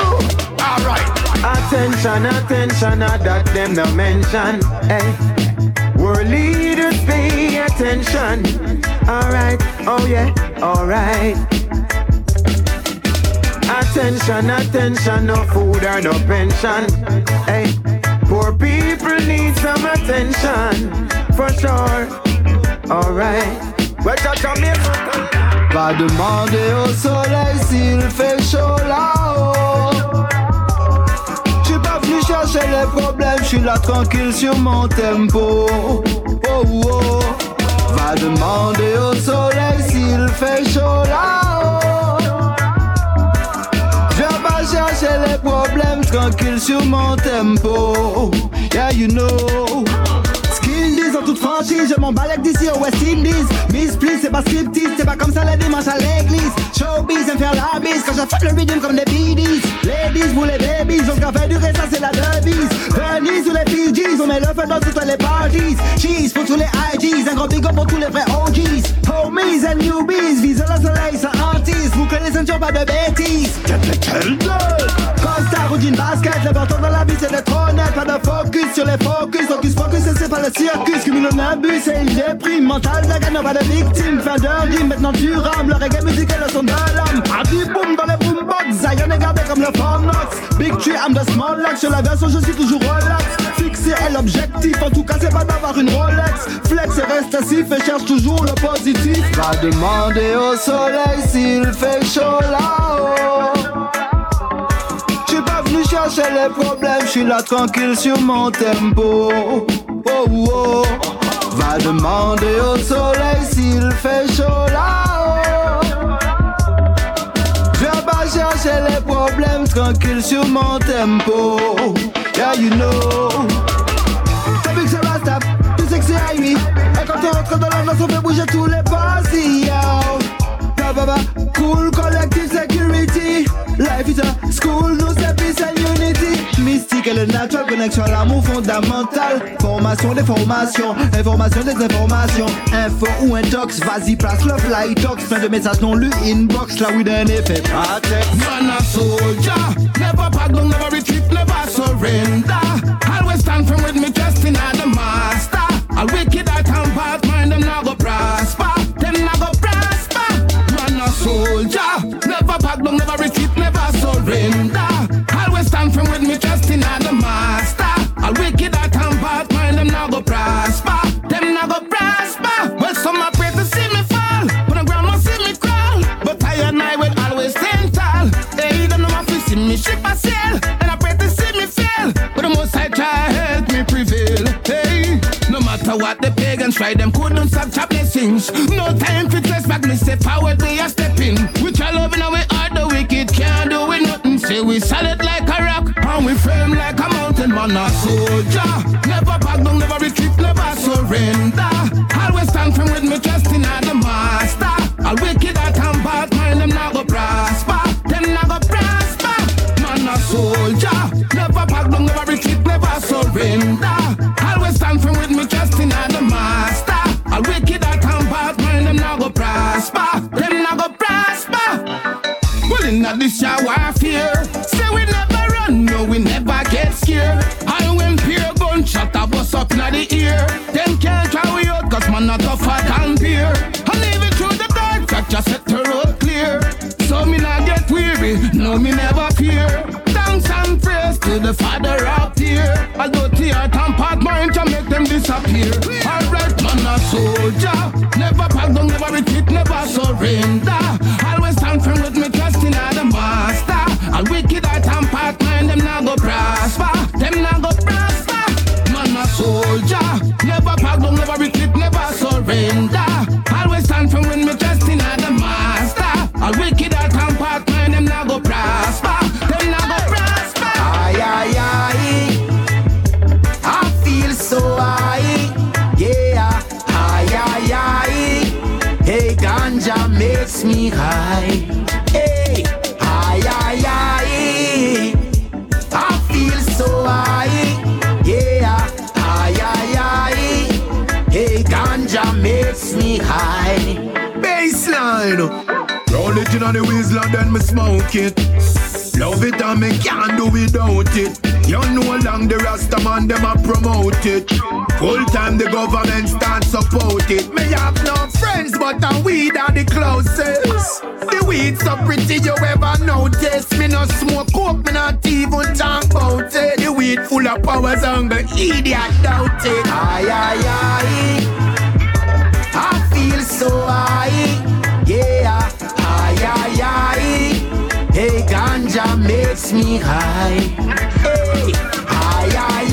Alright. Attention, attention, uh, that them no mention. Hey. World leaders pay attention. Alright, oh yeah, alright. Attention, attention, no food or no pension. Hey, poor people need some attention, for sure. Alright. Va demander au soleil s'il fait chaud là-haut. Chercher les problèmes, j'suis là tranquille sur mon tempo. Oh oh. Va demander au soleil s'il fait chaud là-haut. J'viens pas chercher les problèmes, tranquille sur mon tempo. Yeah, you know. En toute franchise, je m'en balèque d'ici au West Indies. Miss Please, c'est pas scriptiste, c'est pas comme ça les dimanches à l'église. Showbiz, aime faire la bise quand j'ai fait le rhythm comme des BDs. Ladies pour les babies, on se fait durer, ça c'est la devise. Venise ou les Fijis, on met le feu dans toutes les parties. Cheese pour tous les IGs, un gros big up pour tous les vrais OGs. Homies and newbies, vise le soleil, ça hantise. Vous connaissez ceintures, pas de bêtises. Ou jean basket, l'important dans la vie c'est d'être honnête, pas de focus sur les focus. Focus, focus, et c'est pas le circus. Cumulonabus et il déprime, mental de gagnant, pas de victime. Fin de rime, maintenant tu rames, le reggae musical, le son de l'âme. Adi boom dans les boombox, Zion est gardé comme le Fornox. Big tree, I'm the small lax, sur la version je suis toujours relax. Fixé est l'objectif, en tout cas c'est pas d'avoir une Rolex. Flex et reste assis, et cherche toujours le positif. Va demander au soleil s'il fait chaud là-haut. Pas chercher les problèmes, j'suis là tranquille sur mon tempo. Oh oh. Va demander au soleil s'il fait chaud là-haut. J'viens pas chercher les problèmes, tranquille sur mon tempo. Yeah, you know. T'as vu que c'est Rasta, tu sais que c'est à lui. Et quand on rentre dans la danse, on fait bouger tous les yo. Ba, ba, ba. Cool collective security. Life is a school, no c'est peace and unity. Mystique que le natural, connexion l'amour fondamental. Formation des formations, information des informations. Info ou intox, vas-y, place le fly talks. Plein de messages non lus, inbox, là, oui, d'un effet. Man a soldier, never back down, never retreat, never surrender. Always stand firm with me, trusting in the master. A wicked I can part, mind them not go prosper. In the master. A wicked I can part, mind them not go prosper. Them not go prosper. Well, some are pray to see me fall, when ground must see me crawl. But I and I will always stand tall. Hey, them know if you see me ship a sail, and I pray to see me fail. But the most I try help me prevail. Hey, no matter what the pagans try, them couldn't stop chop blessings. No time to test back, me say forward we are stepping. With your love in our heart, the wicked can't do it nothing. Say we solid man, a soldier. Never back down, never retreat, never surrender. Always stand firm with me, trusting in the master. All wicked I can part, mind them not go prosper. Them not go prosper. Man a soldier, never back down, never retreat, never surrender. Always stand firm with me, trusting in the master. All wicked can part, mind them not go prosper. Them not go prosper. Well, in this year warfare, say we scared. I when peer gunshot a bust up in the ear, them can't try we out, cause man not tougher than beer. And even through the dark, I just set the road clear. So me not get weary, no, me never fear. Thanks and praise to the Father up here. Although the earth and part mind to make them disappear. Alright, man, a soldier. Never back down, never retreat, never surrender. Ganja makes me high. Hey. Aye, aye, aye. I feel so high. Yeah. Aye, aye, aye. Hey, ganja makes me high. Baseline. Roll it in on the waistline, then me smoke it. Love it and me can't do without it. You know long the Rasta man them a promote it. Full time the government start support it. Me have no friends but the weed are the closest. The weed so pretty you ever notice. Me no smoke coke, me not even talk about it. The weed full of powers and the idiot doubt it. Aye, aye, aye. I feel so high. Yeah. Aye, aye, aye. Hey, ganja makes me high. Hey. Aye, aye,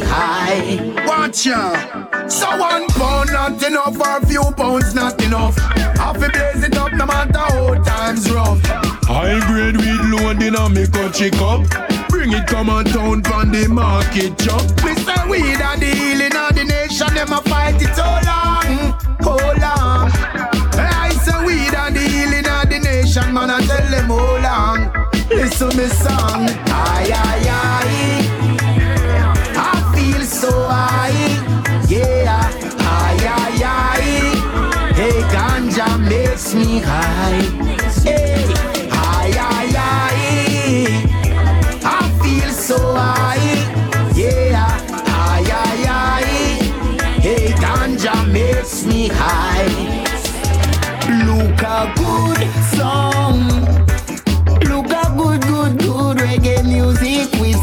high. Watch ya. So one pound not enough, or a few pounds not enough. Have to blaze it up no matter how times rough. High grade weed loading on me country cup. Bring it come on town from the market chop. Mr. Weed are the healing of the nation, them a fight it so long, how long. I say weed are the healing of the nation, man I tell them how long. Listen me song, Aye, aye, aye. High. Yeah. Aye, aye, aye. Hey, ganja makes me high. Hey. Aye, aye, aye. I feel so high. Yeah. Aye, aye, aye. Hey, ganja makes me high. Look a good song. Look a good, good, good reggae music with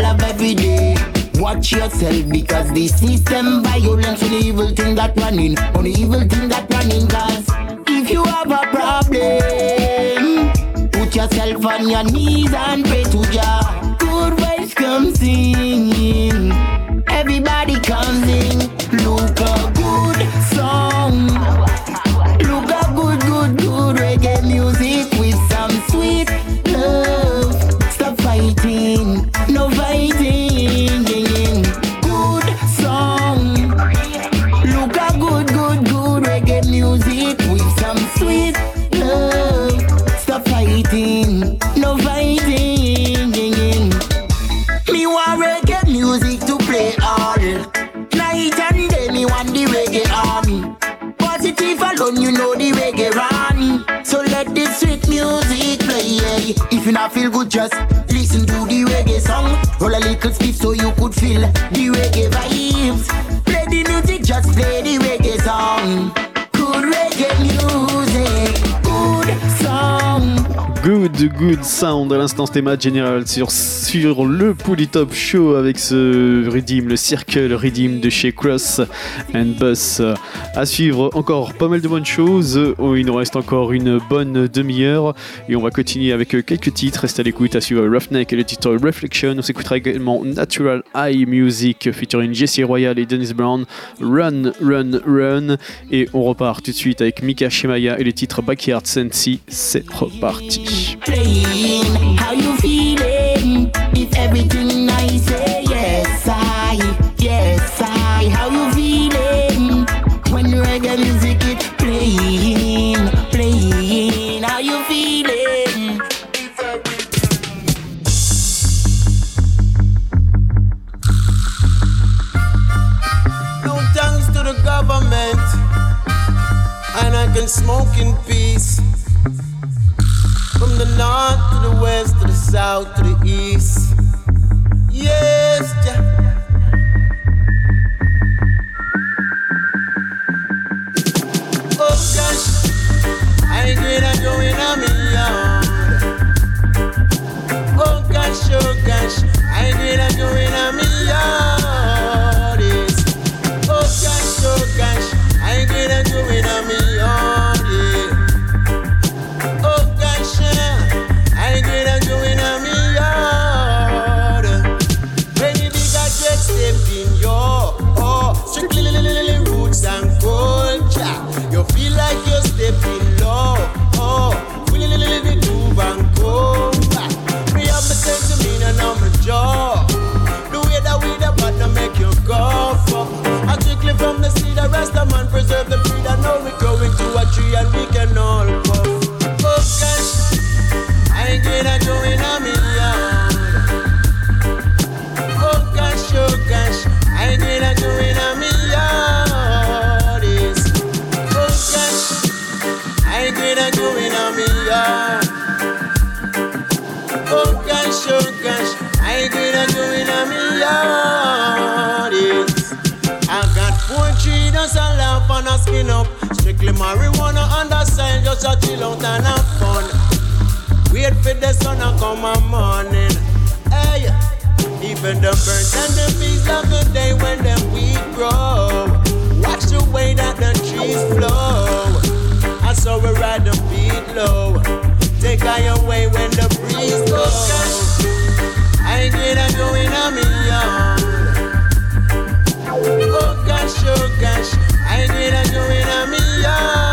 love every day. Watch yourself because the system violence the evil thing that running, on the evil thing that running. Cause if you have a problem, put yourself on your knees and pray to Jah. Good vibes come singing, everybody comes in. Feel good, just listen to the reggae song. Roll a little speed so you could feel the reggae vibes. Play the music, just play the reggae song. Good, good sound. À l'instant, c'était Matt General sur, sur le Polytop Show avec ce Redeem, le Circle Redeem de chez Cross and Bus. À suivre encore pas mal de bonnes choses. Oh, il nous reste encore une bonne demi-heure et on va continuer avec quelques titres. Reste à l'écoute. À suivre Roughneck et le titre Reflection. On s'écoutera également Natural Eye Music featuring Jesse Royal et Dennis Brown. Run, Run, Run. Et on repart tout de suite avec Mika Shemaya et le titre Backyard Sensi. C'est reparti. Playing. How you feeling? If everything nice, say yes I, yes I. How you feeling? When reggae music is playing, playing. How you feeling? No thanks to the government, and I can smoke in peace. From the north to the west to the south to the east. Yes, Jah. Oh gosh, I. Oh gosh, oh gosh, I ain't gonna go in a million. A million. I got poetry, just a laugh and a skin up. Strictly marijuana on the side, just a chill out and have fun. Wait for the sun to come a morning. Hey, even the birds and the bees love the day when the weed grow. Watch the way that the trees flow. I saw we ride the beat low. Take I away when the breeze blows. I gonna go in a million. Oh. oh gosh, oh gosh, I gonna go in a million.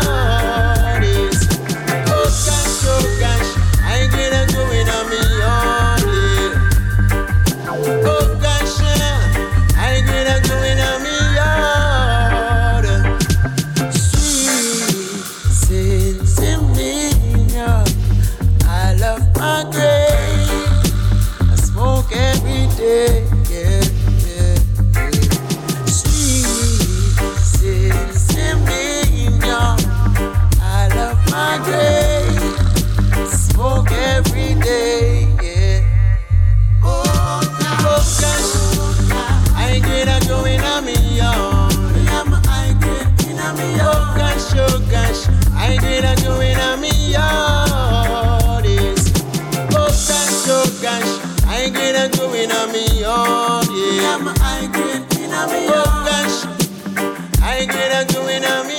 greater doing a me.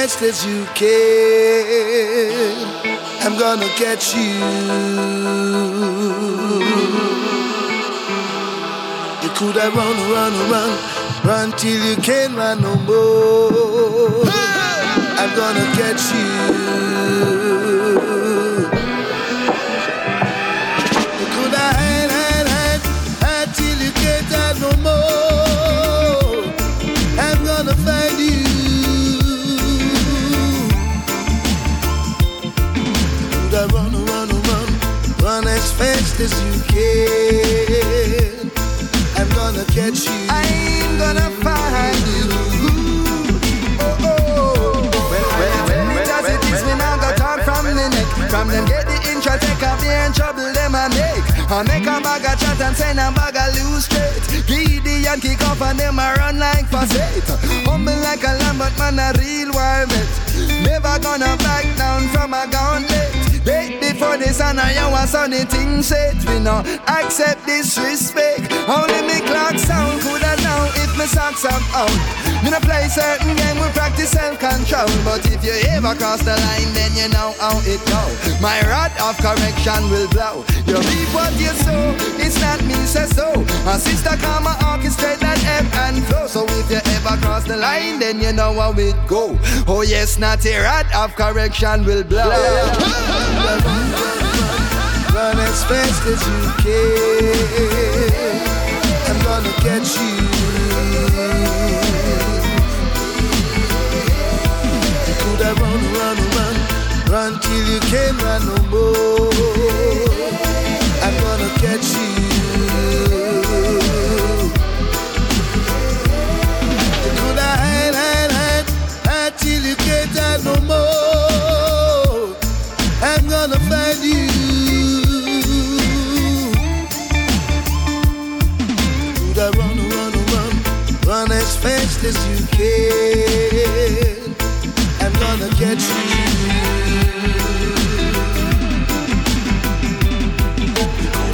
Fast as you can. I'm gonna catch you. You coulda run, run, run, run till you can't run no more. I'm gonna catch. You as. I'm gonna catch you. I'm gonna find you. Oh, oh. Well, well, well, well, as it is, me now go talk from the neck. From them get the intro, take up the and trouble them I make. I make a bag of chat and send a bag of loose straight. Gideon kick off and them I run like facet. Humble like a lamb, but man a real wild vet. Never gonna back down from a gauntlet. Date this the and you a sunny thing set. We no accept disrespect. Only me clock sound coulda know if me socks up out. Me no play certain game, we practice self-control. But if you ever cross the line, then you know how it go. My rod of correction will blow. You reap what you sow, it's not me say so. A sister come and orchestrate that ebb and flow. So if you ever cross the line, then you know how it go. Oh yes, not a rod of correction will blow. Run as fast as you can. I'm gonna catch you. You coulda run, run, run, run till you can't run no more. I'm gonna catch you. You coulda hide, hide, hide, hide till you can't hide no more. I'm gonna find you. As you can. I'm gonna catch you.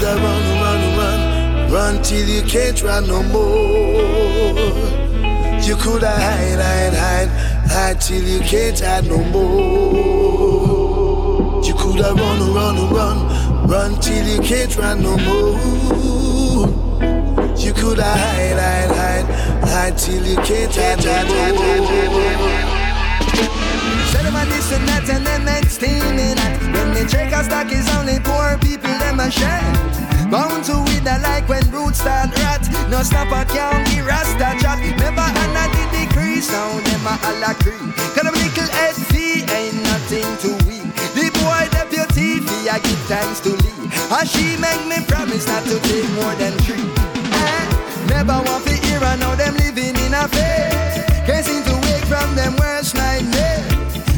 Run, run, run, run till you can't run no more. You coulda hide, hide, hide, hide till you can't hide no more. You coulda run, run, run, run till you can't run no more. You coulda hide, hide, hide, hide till you can't hide. Say them a this and that and the next thing in When the check a stock is only poor people them a share. Bound to wither like when roots start rot. No snapper can't be rasta chat. Never under the decrease. Now them a alla creep. Cause them little head ain't nothing to we. The boy deputy I give thanks to Lee. And she make me promise not to take more than three. Never want to hear I know them living in a fear. Can't seem to wake from them worst nightmare.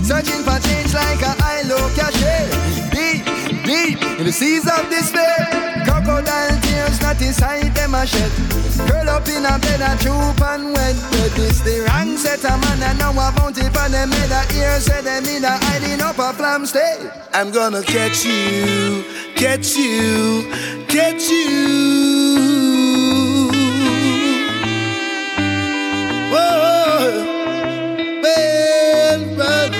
Searching for change like a low cachet. Deep, deep in the seas of despair. Crocodile tears not inside them a shed. Curl up in a bed and troop and wet. But this the wrong set of man and now I bounty for them head a ear said them in a hiding up a flam state. I'm gonna catch you, catch you, catch you. Oh, well, well.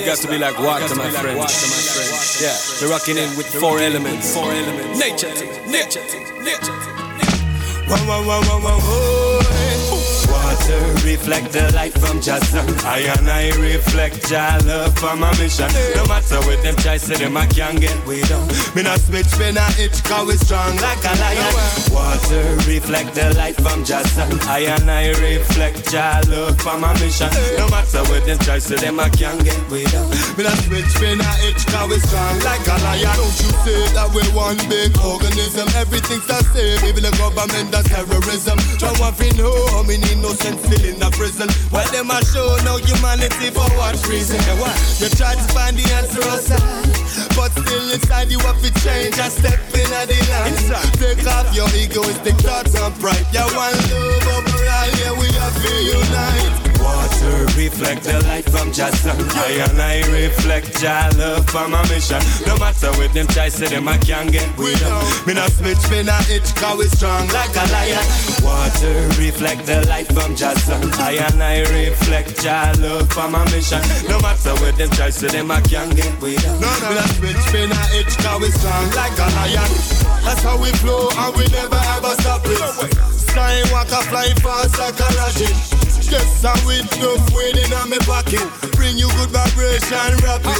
You got to be like water, my friend. Yeah, you're rocking in with four elements. Four elements. Nature, nature, nature. Whoa, whoa, whoa, whoa, whoa, Water reflect the light from sun. I and I reflect your love for my mission. No matter what them try, say them I can't get way down. Me not switch, me not itch, cause we strong like a lion. Water reflect the light from sun. I and I reflect your love for my mission. No matter what them try, say them I can't get way down. Me not switch, me not itch, cause we strong like a lion. Don't you say that we one big organism? Everything's the same, even the government does terrorism. Try one thing, know how many innocent still in the prison. Why them a show no humanity for what reason? Why? You try to find the answer outside, but still inside you have to change. I step in at the line. Take off your egoistic thoughts and pride. You want love overall, yeah we have to unite. Water reflect the light from just sun. I and I reflect your love for my mission. No matter what them try, say them I can't get with them. Me not switch, me not itch, cause we strong like a lion. Water reflect the light from just sun. I and I reflect your love for my mission. No matter what them try, say them I can't get with them. No, no, me not switch, me not itch, cause we strong like a lion. That's how we flow and we never ever stop it. Skywalker fly fast like a rocket. Yes, I'm with no winning on my pocket. Bring you good vibration, rapid.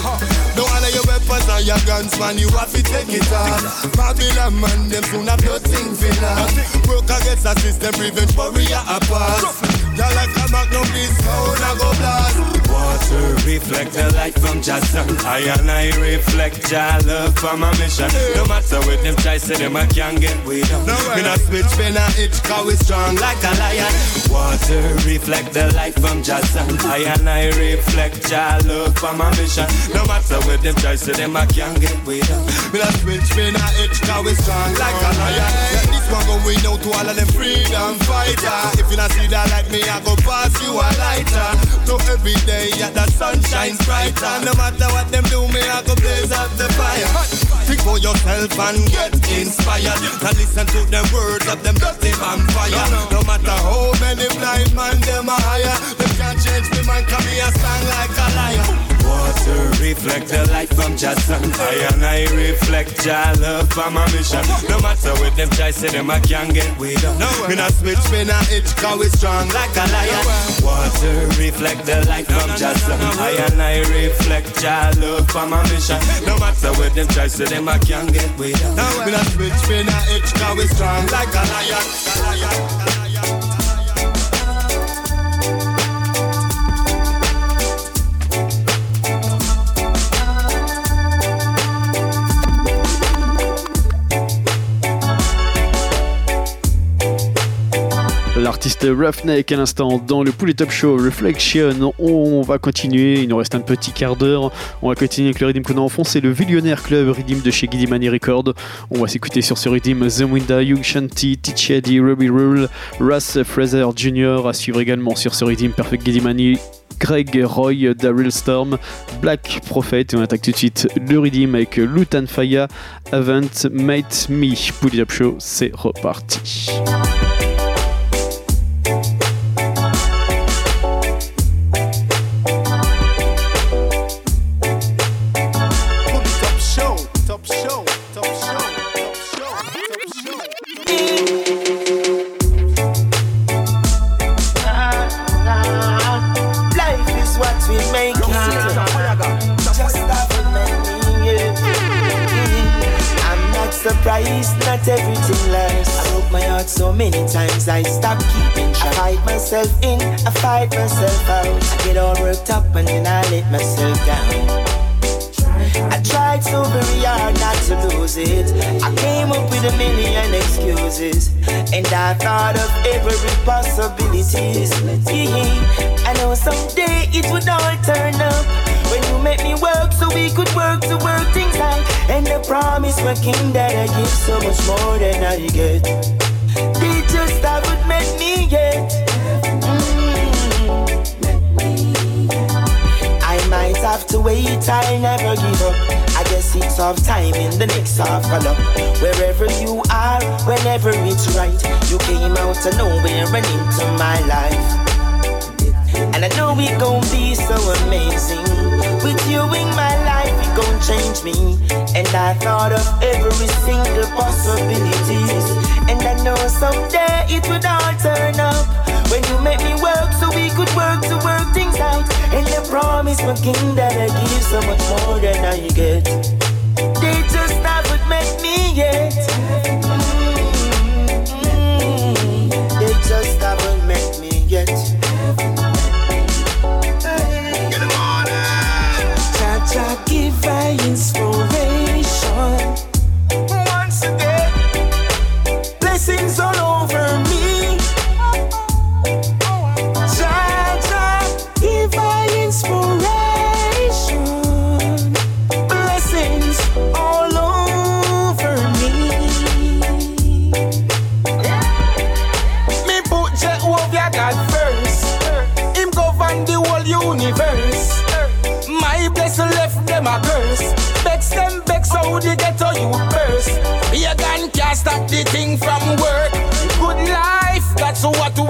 No one of your weapons or your guns, man, you have to take it off. Babylon, man, them soon have nothing for that. Broke against the system, prevent warrior apart. Y'all like a magnum, this sound I go blast. Water reflect the light from just. I and I reflect your love for my mission. No matter what them try, say them I can't get with them. Me not switch, me not itch, cause we strong like a lion. Water reflect the light from just. I and I reflect your love for my mission. No matter what them try, say them I can't get with them. Me not switch, me not itch, cause we strong like a lion. One go win out to all of them freedom fighter. If you not see that like me, I go pass you a lighter. So every day, yeah, the sun shines brighter. No matter what them do, me, I go blaze up the fire. Think for yourself and get inspired. Now listen to the words of them dirty vampire. No matter how many blind man them a hire, them can't change me mind, come me a song like a liar. Water reflect the light from just sun. I and I reflect your love for my mission. No matter what them try, say them I can't get with them. Me not switch, me not itch, cause we strong like a lion. Water reflect the light from just sun. I and I reflect your love for my mission. No matter what them try, say them I can't get with them. Me not switch, me not itch, cause we strong like a lion. L'artiste Roughneck à l'instant dans le Poulet Top Show Reflection. On va continuer, il nous reste un petit quart d'heure. On va continuer avec le rythme qu'on a en fond, c'est le Billionaire Club rythme de chez Giddy Money Record. On va s'écouter sur ce rythme The Winda, Young Shanti, Eddie, Robbie Rule, Russ Fraser Jr. À suivre également sur ce rythme Perfect Giddy Money. Greg Roy, Daryl Storm, Black Prophet et on attaque tout de suite le rythme avec Lutan Faya, Avant, Mate Me. Poulet Top Show, c'est reparti. I'm not everything lasts. I broke my heart so many times, I stopped keeping track. I fight myself in, I fight myself out. I get all worked up and then I let myself down. I tried so very hard not to lose it. I came up with a million excuses, and I thought of every possibilities. I know someday it would all turn up make me work so we could work to work things out. And the promise working that I give so much more than I get. They just haven't me yet. Mm. I might have to wait, I never give up. I guess it's of time in the next half color. Wherever you are, whenever it's right, you came out of nowhere and into my life. And I know we gon' be so amazing. With you in my life, it gon' change me. And I thought of every single possibilities. And I know someday it would all turn up. When you make me work so we could work to work things out. And I promise my king that I give so much more than I get. They just haven't met me yet. we would. Be a gun can't stop the thing from work. Good life, that's what we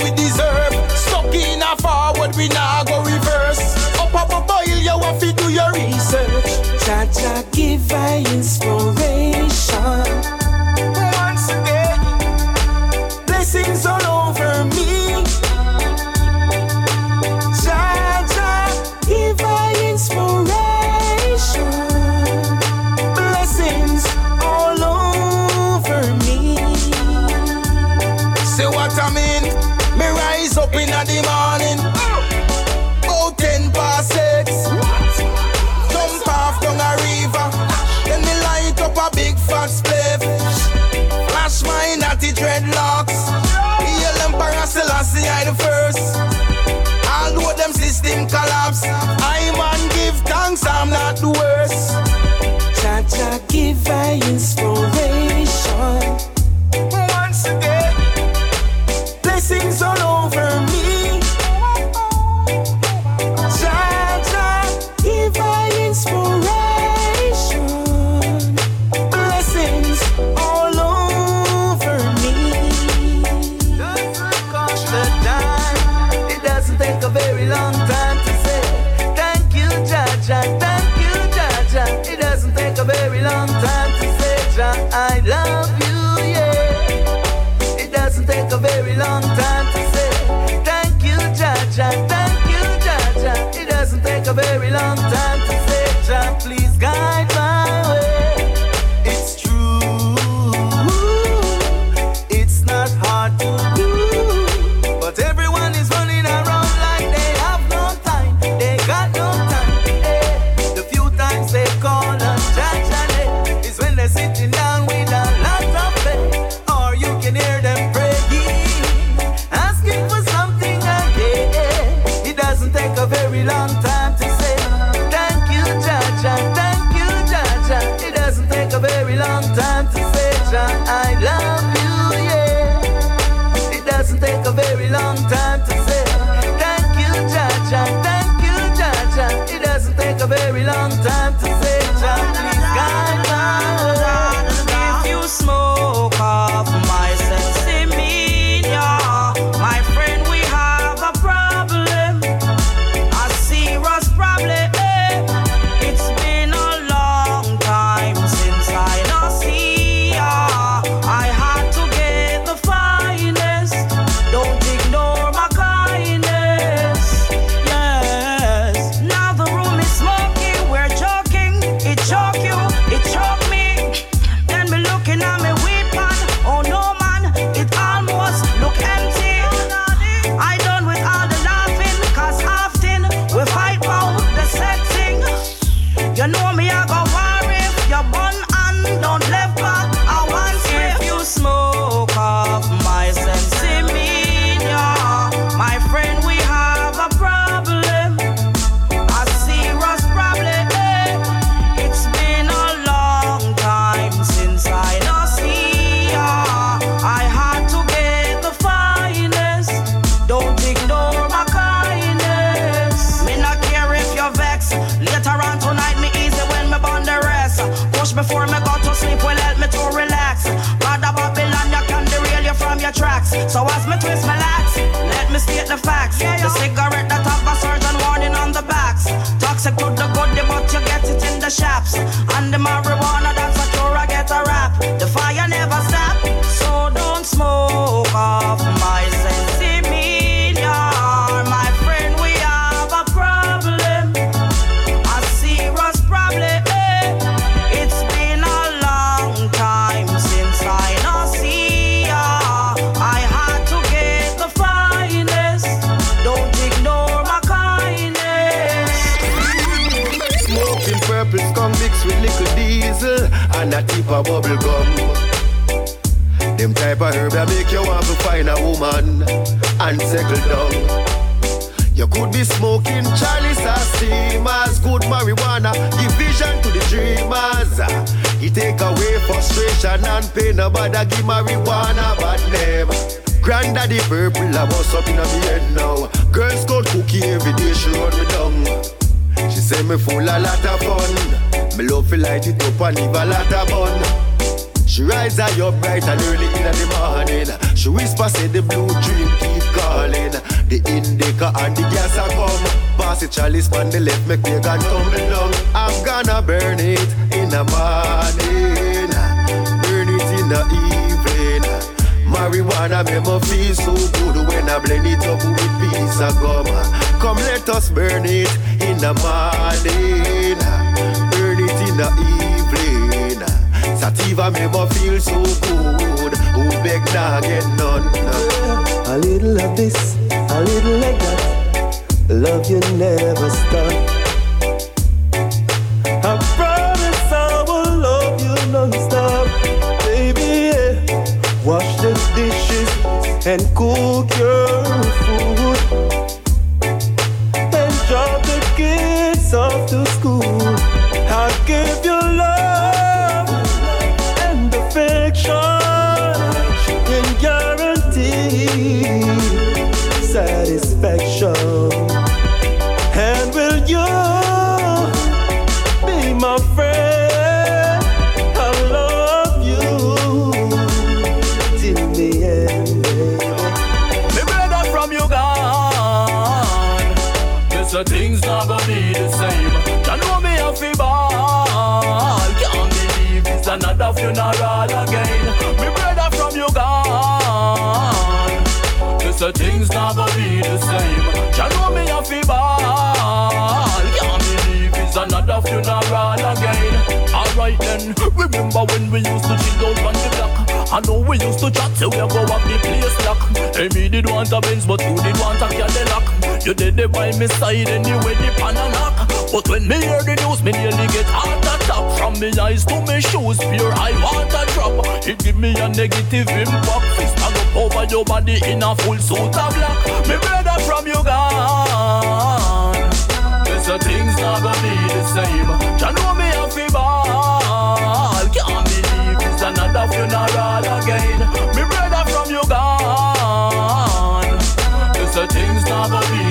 and a tip of bubble gum. Them type of herb that make you want to find a woman and settle down. You could be smoking chalice or steamers, good marijuana, give vision to the dreamers. It take away frustration and pain, nobody give marijuana bad name. Granddaddy purple, I bust up in a head now. Girl scout cookie every day, she run me down. She say me full a lot of fun. Me love to light it up and leave a lot of bun. She rise high up bright and early in the morning. She whisper say the blue dream keep calling. The indica and the gas are come. Pass the chalice on the left, make me gun tumble down. I'm gonna burn it in the morning, burn it in the evening. Marijuana make me feel so good when I blend it up with piece of gum. Come let us burn it in the morning, in the evening. Sativa make me feel so good. Who beg nah get none? A little of this, a little like that. Love you never stop. I promise I will love you baby. Yeah. Wash the dishes and cook your things never be the same. You know me a fi ball. Can't believe it's another funeral again. Alright then, remember when we used to chill out on the block? I know we used to chat, say we go up the place lock. Hey, me did want a Benz, but you did want a Cadillac. You did it by my side anyway, the pan and knock. But when me hear the news, me nearly get heart attack. From me eyes to me shoes, pure I want a drop. It give me a negative impact. Over your body in a full suit of black. Me brother from you gone. Guess the things not gonna be the same. You know me a fi ball. Can't believe it's another funeral again. Me brother from you gone. Guess the things not gonna be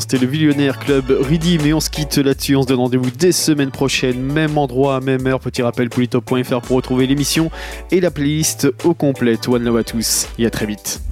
c'était le Millionnaire Club Redeem et on se quitte là-dessus, on se donne rendez-vous dès semaine prochaine, même endroit, même heure, petit rappel polytop.fr pour retrouver l'émission et la playlist au complet. One love à tous et à très vite.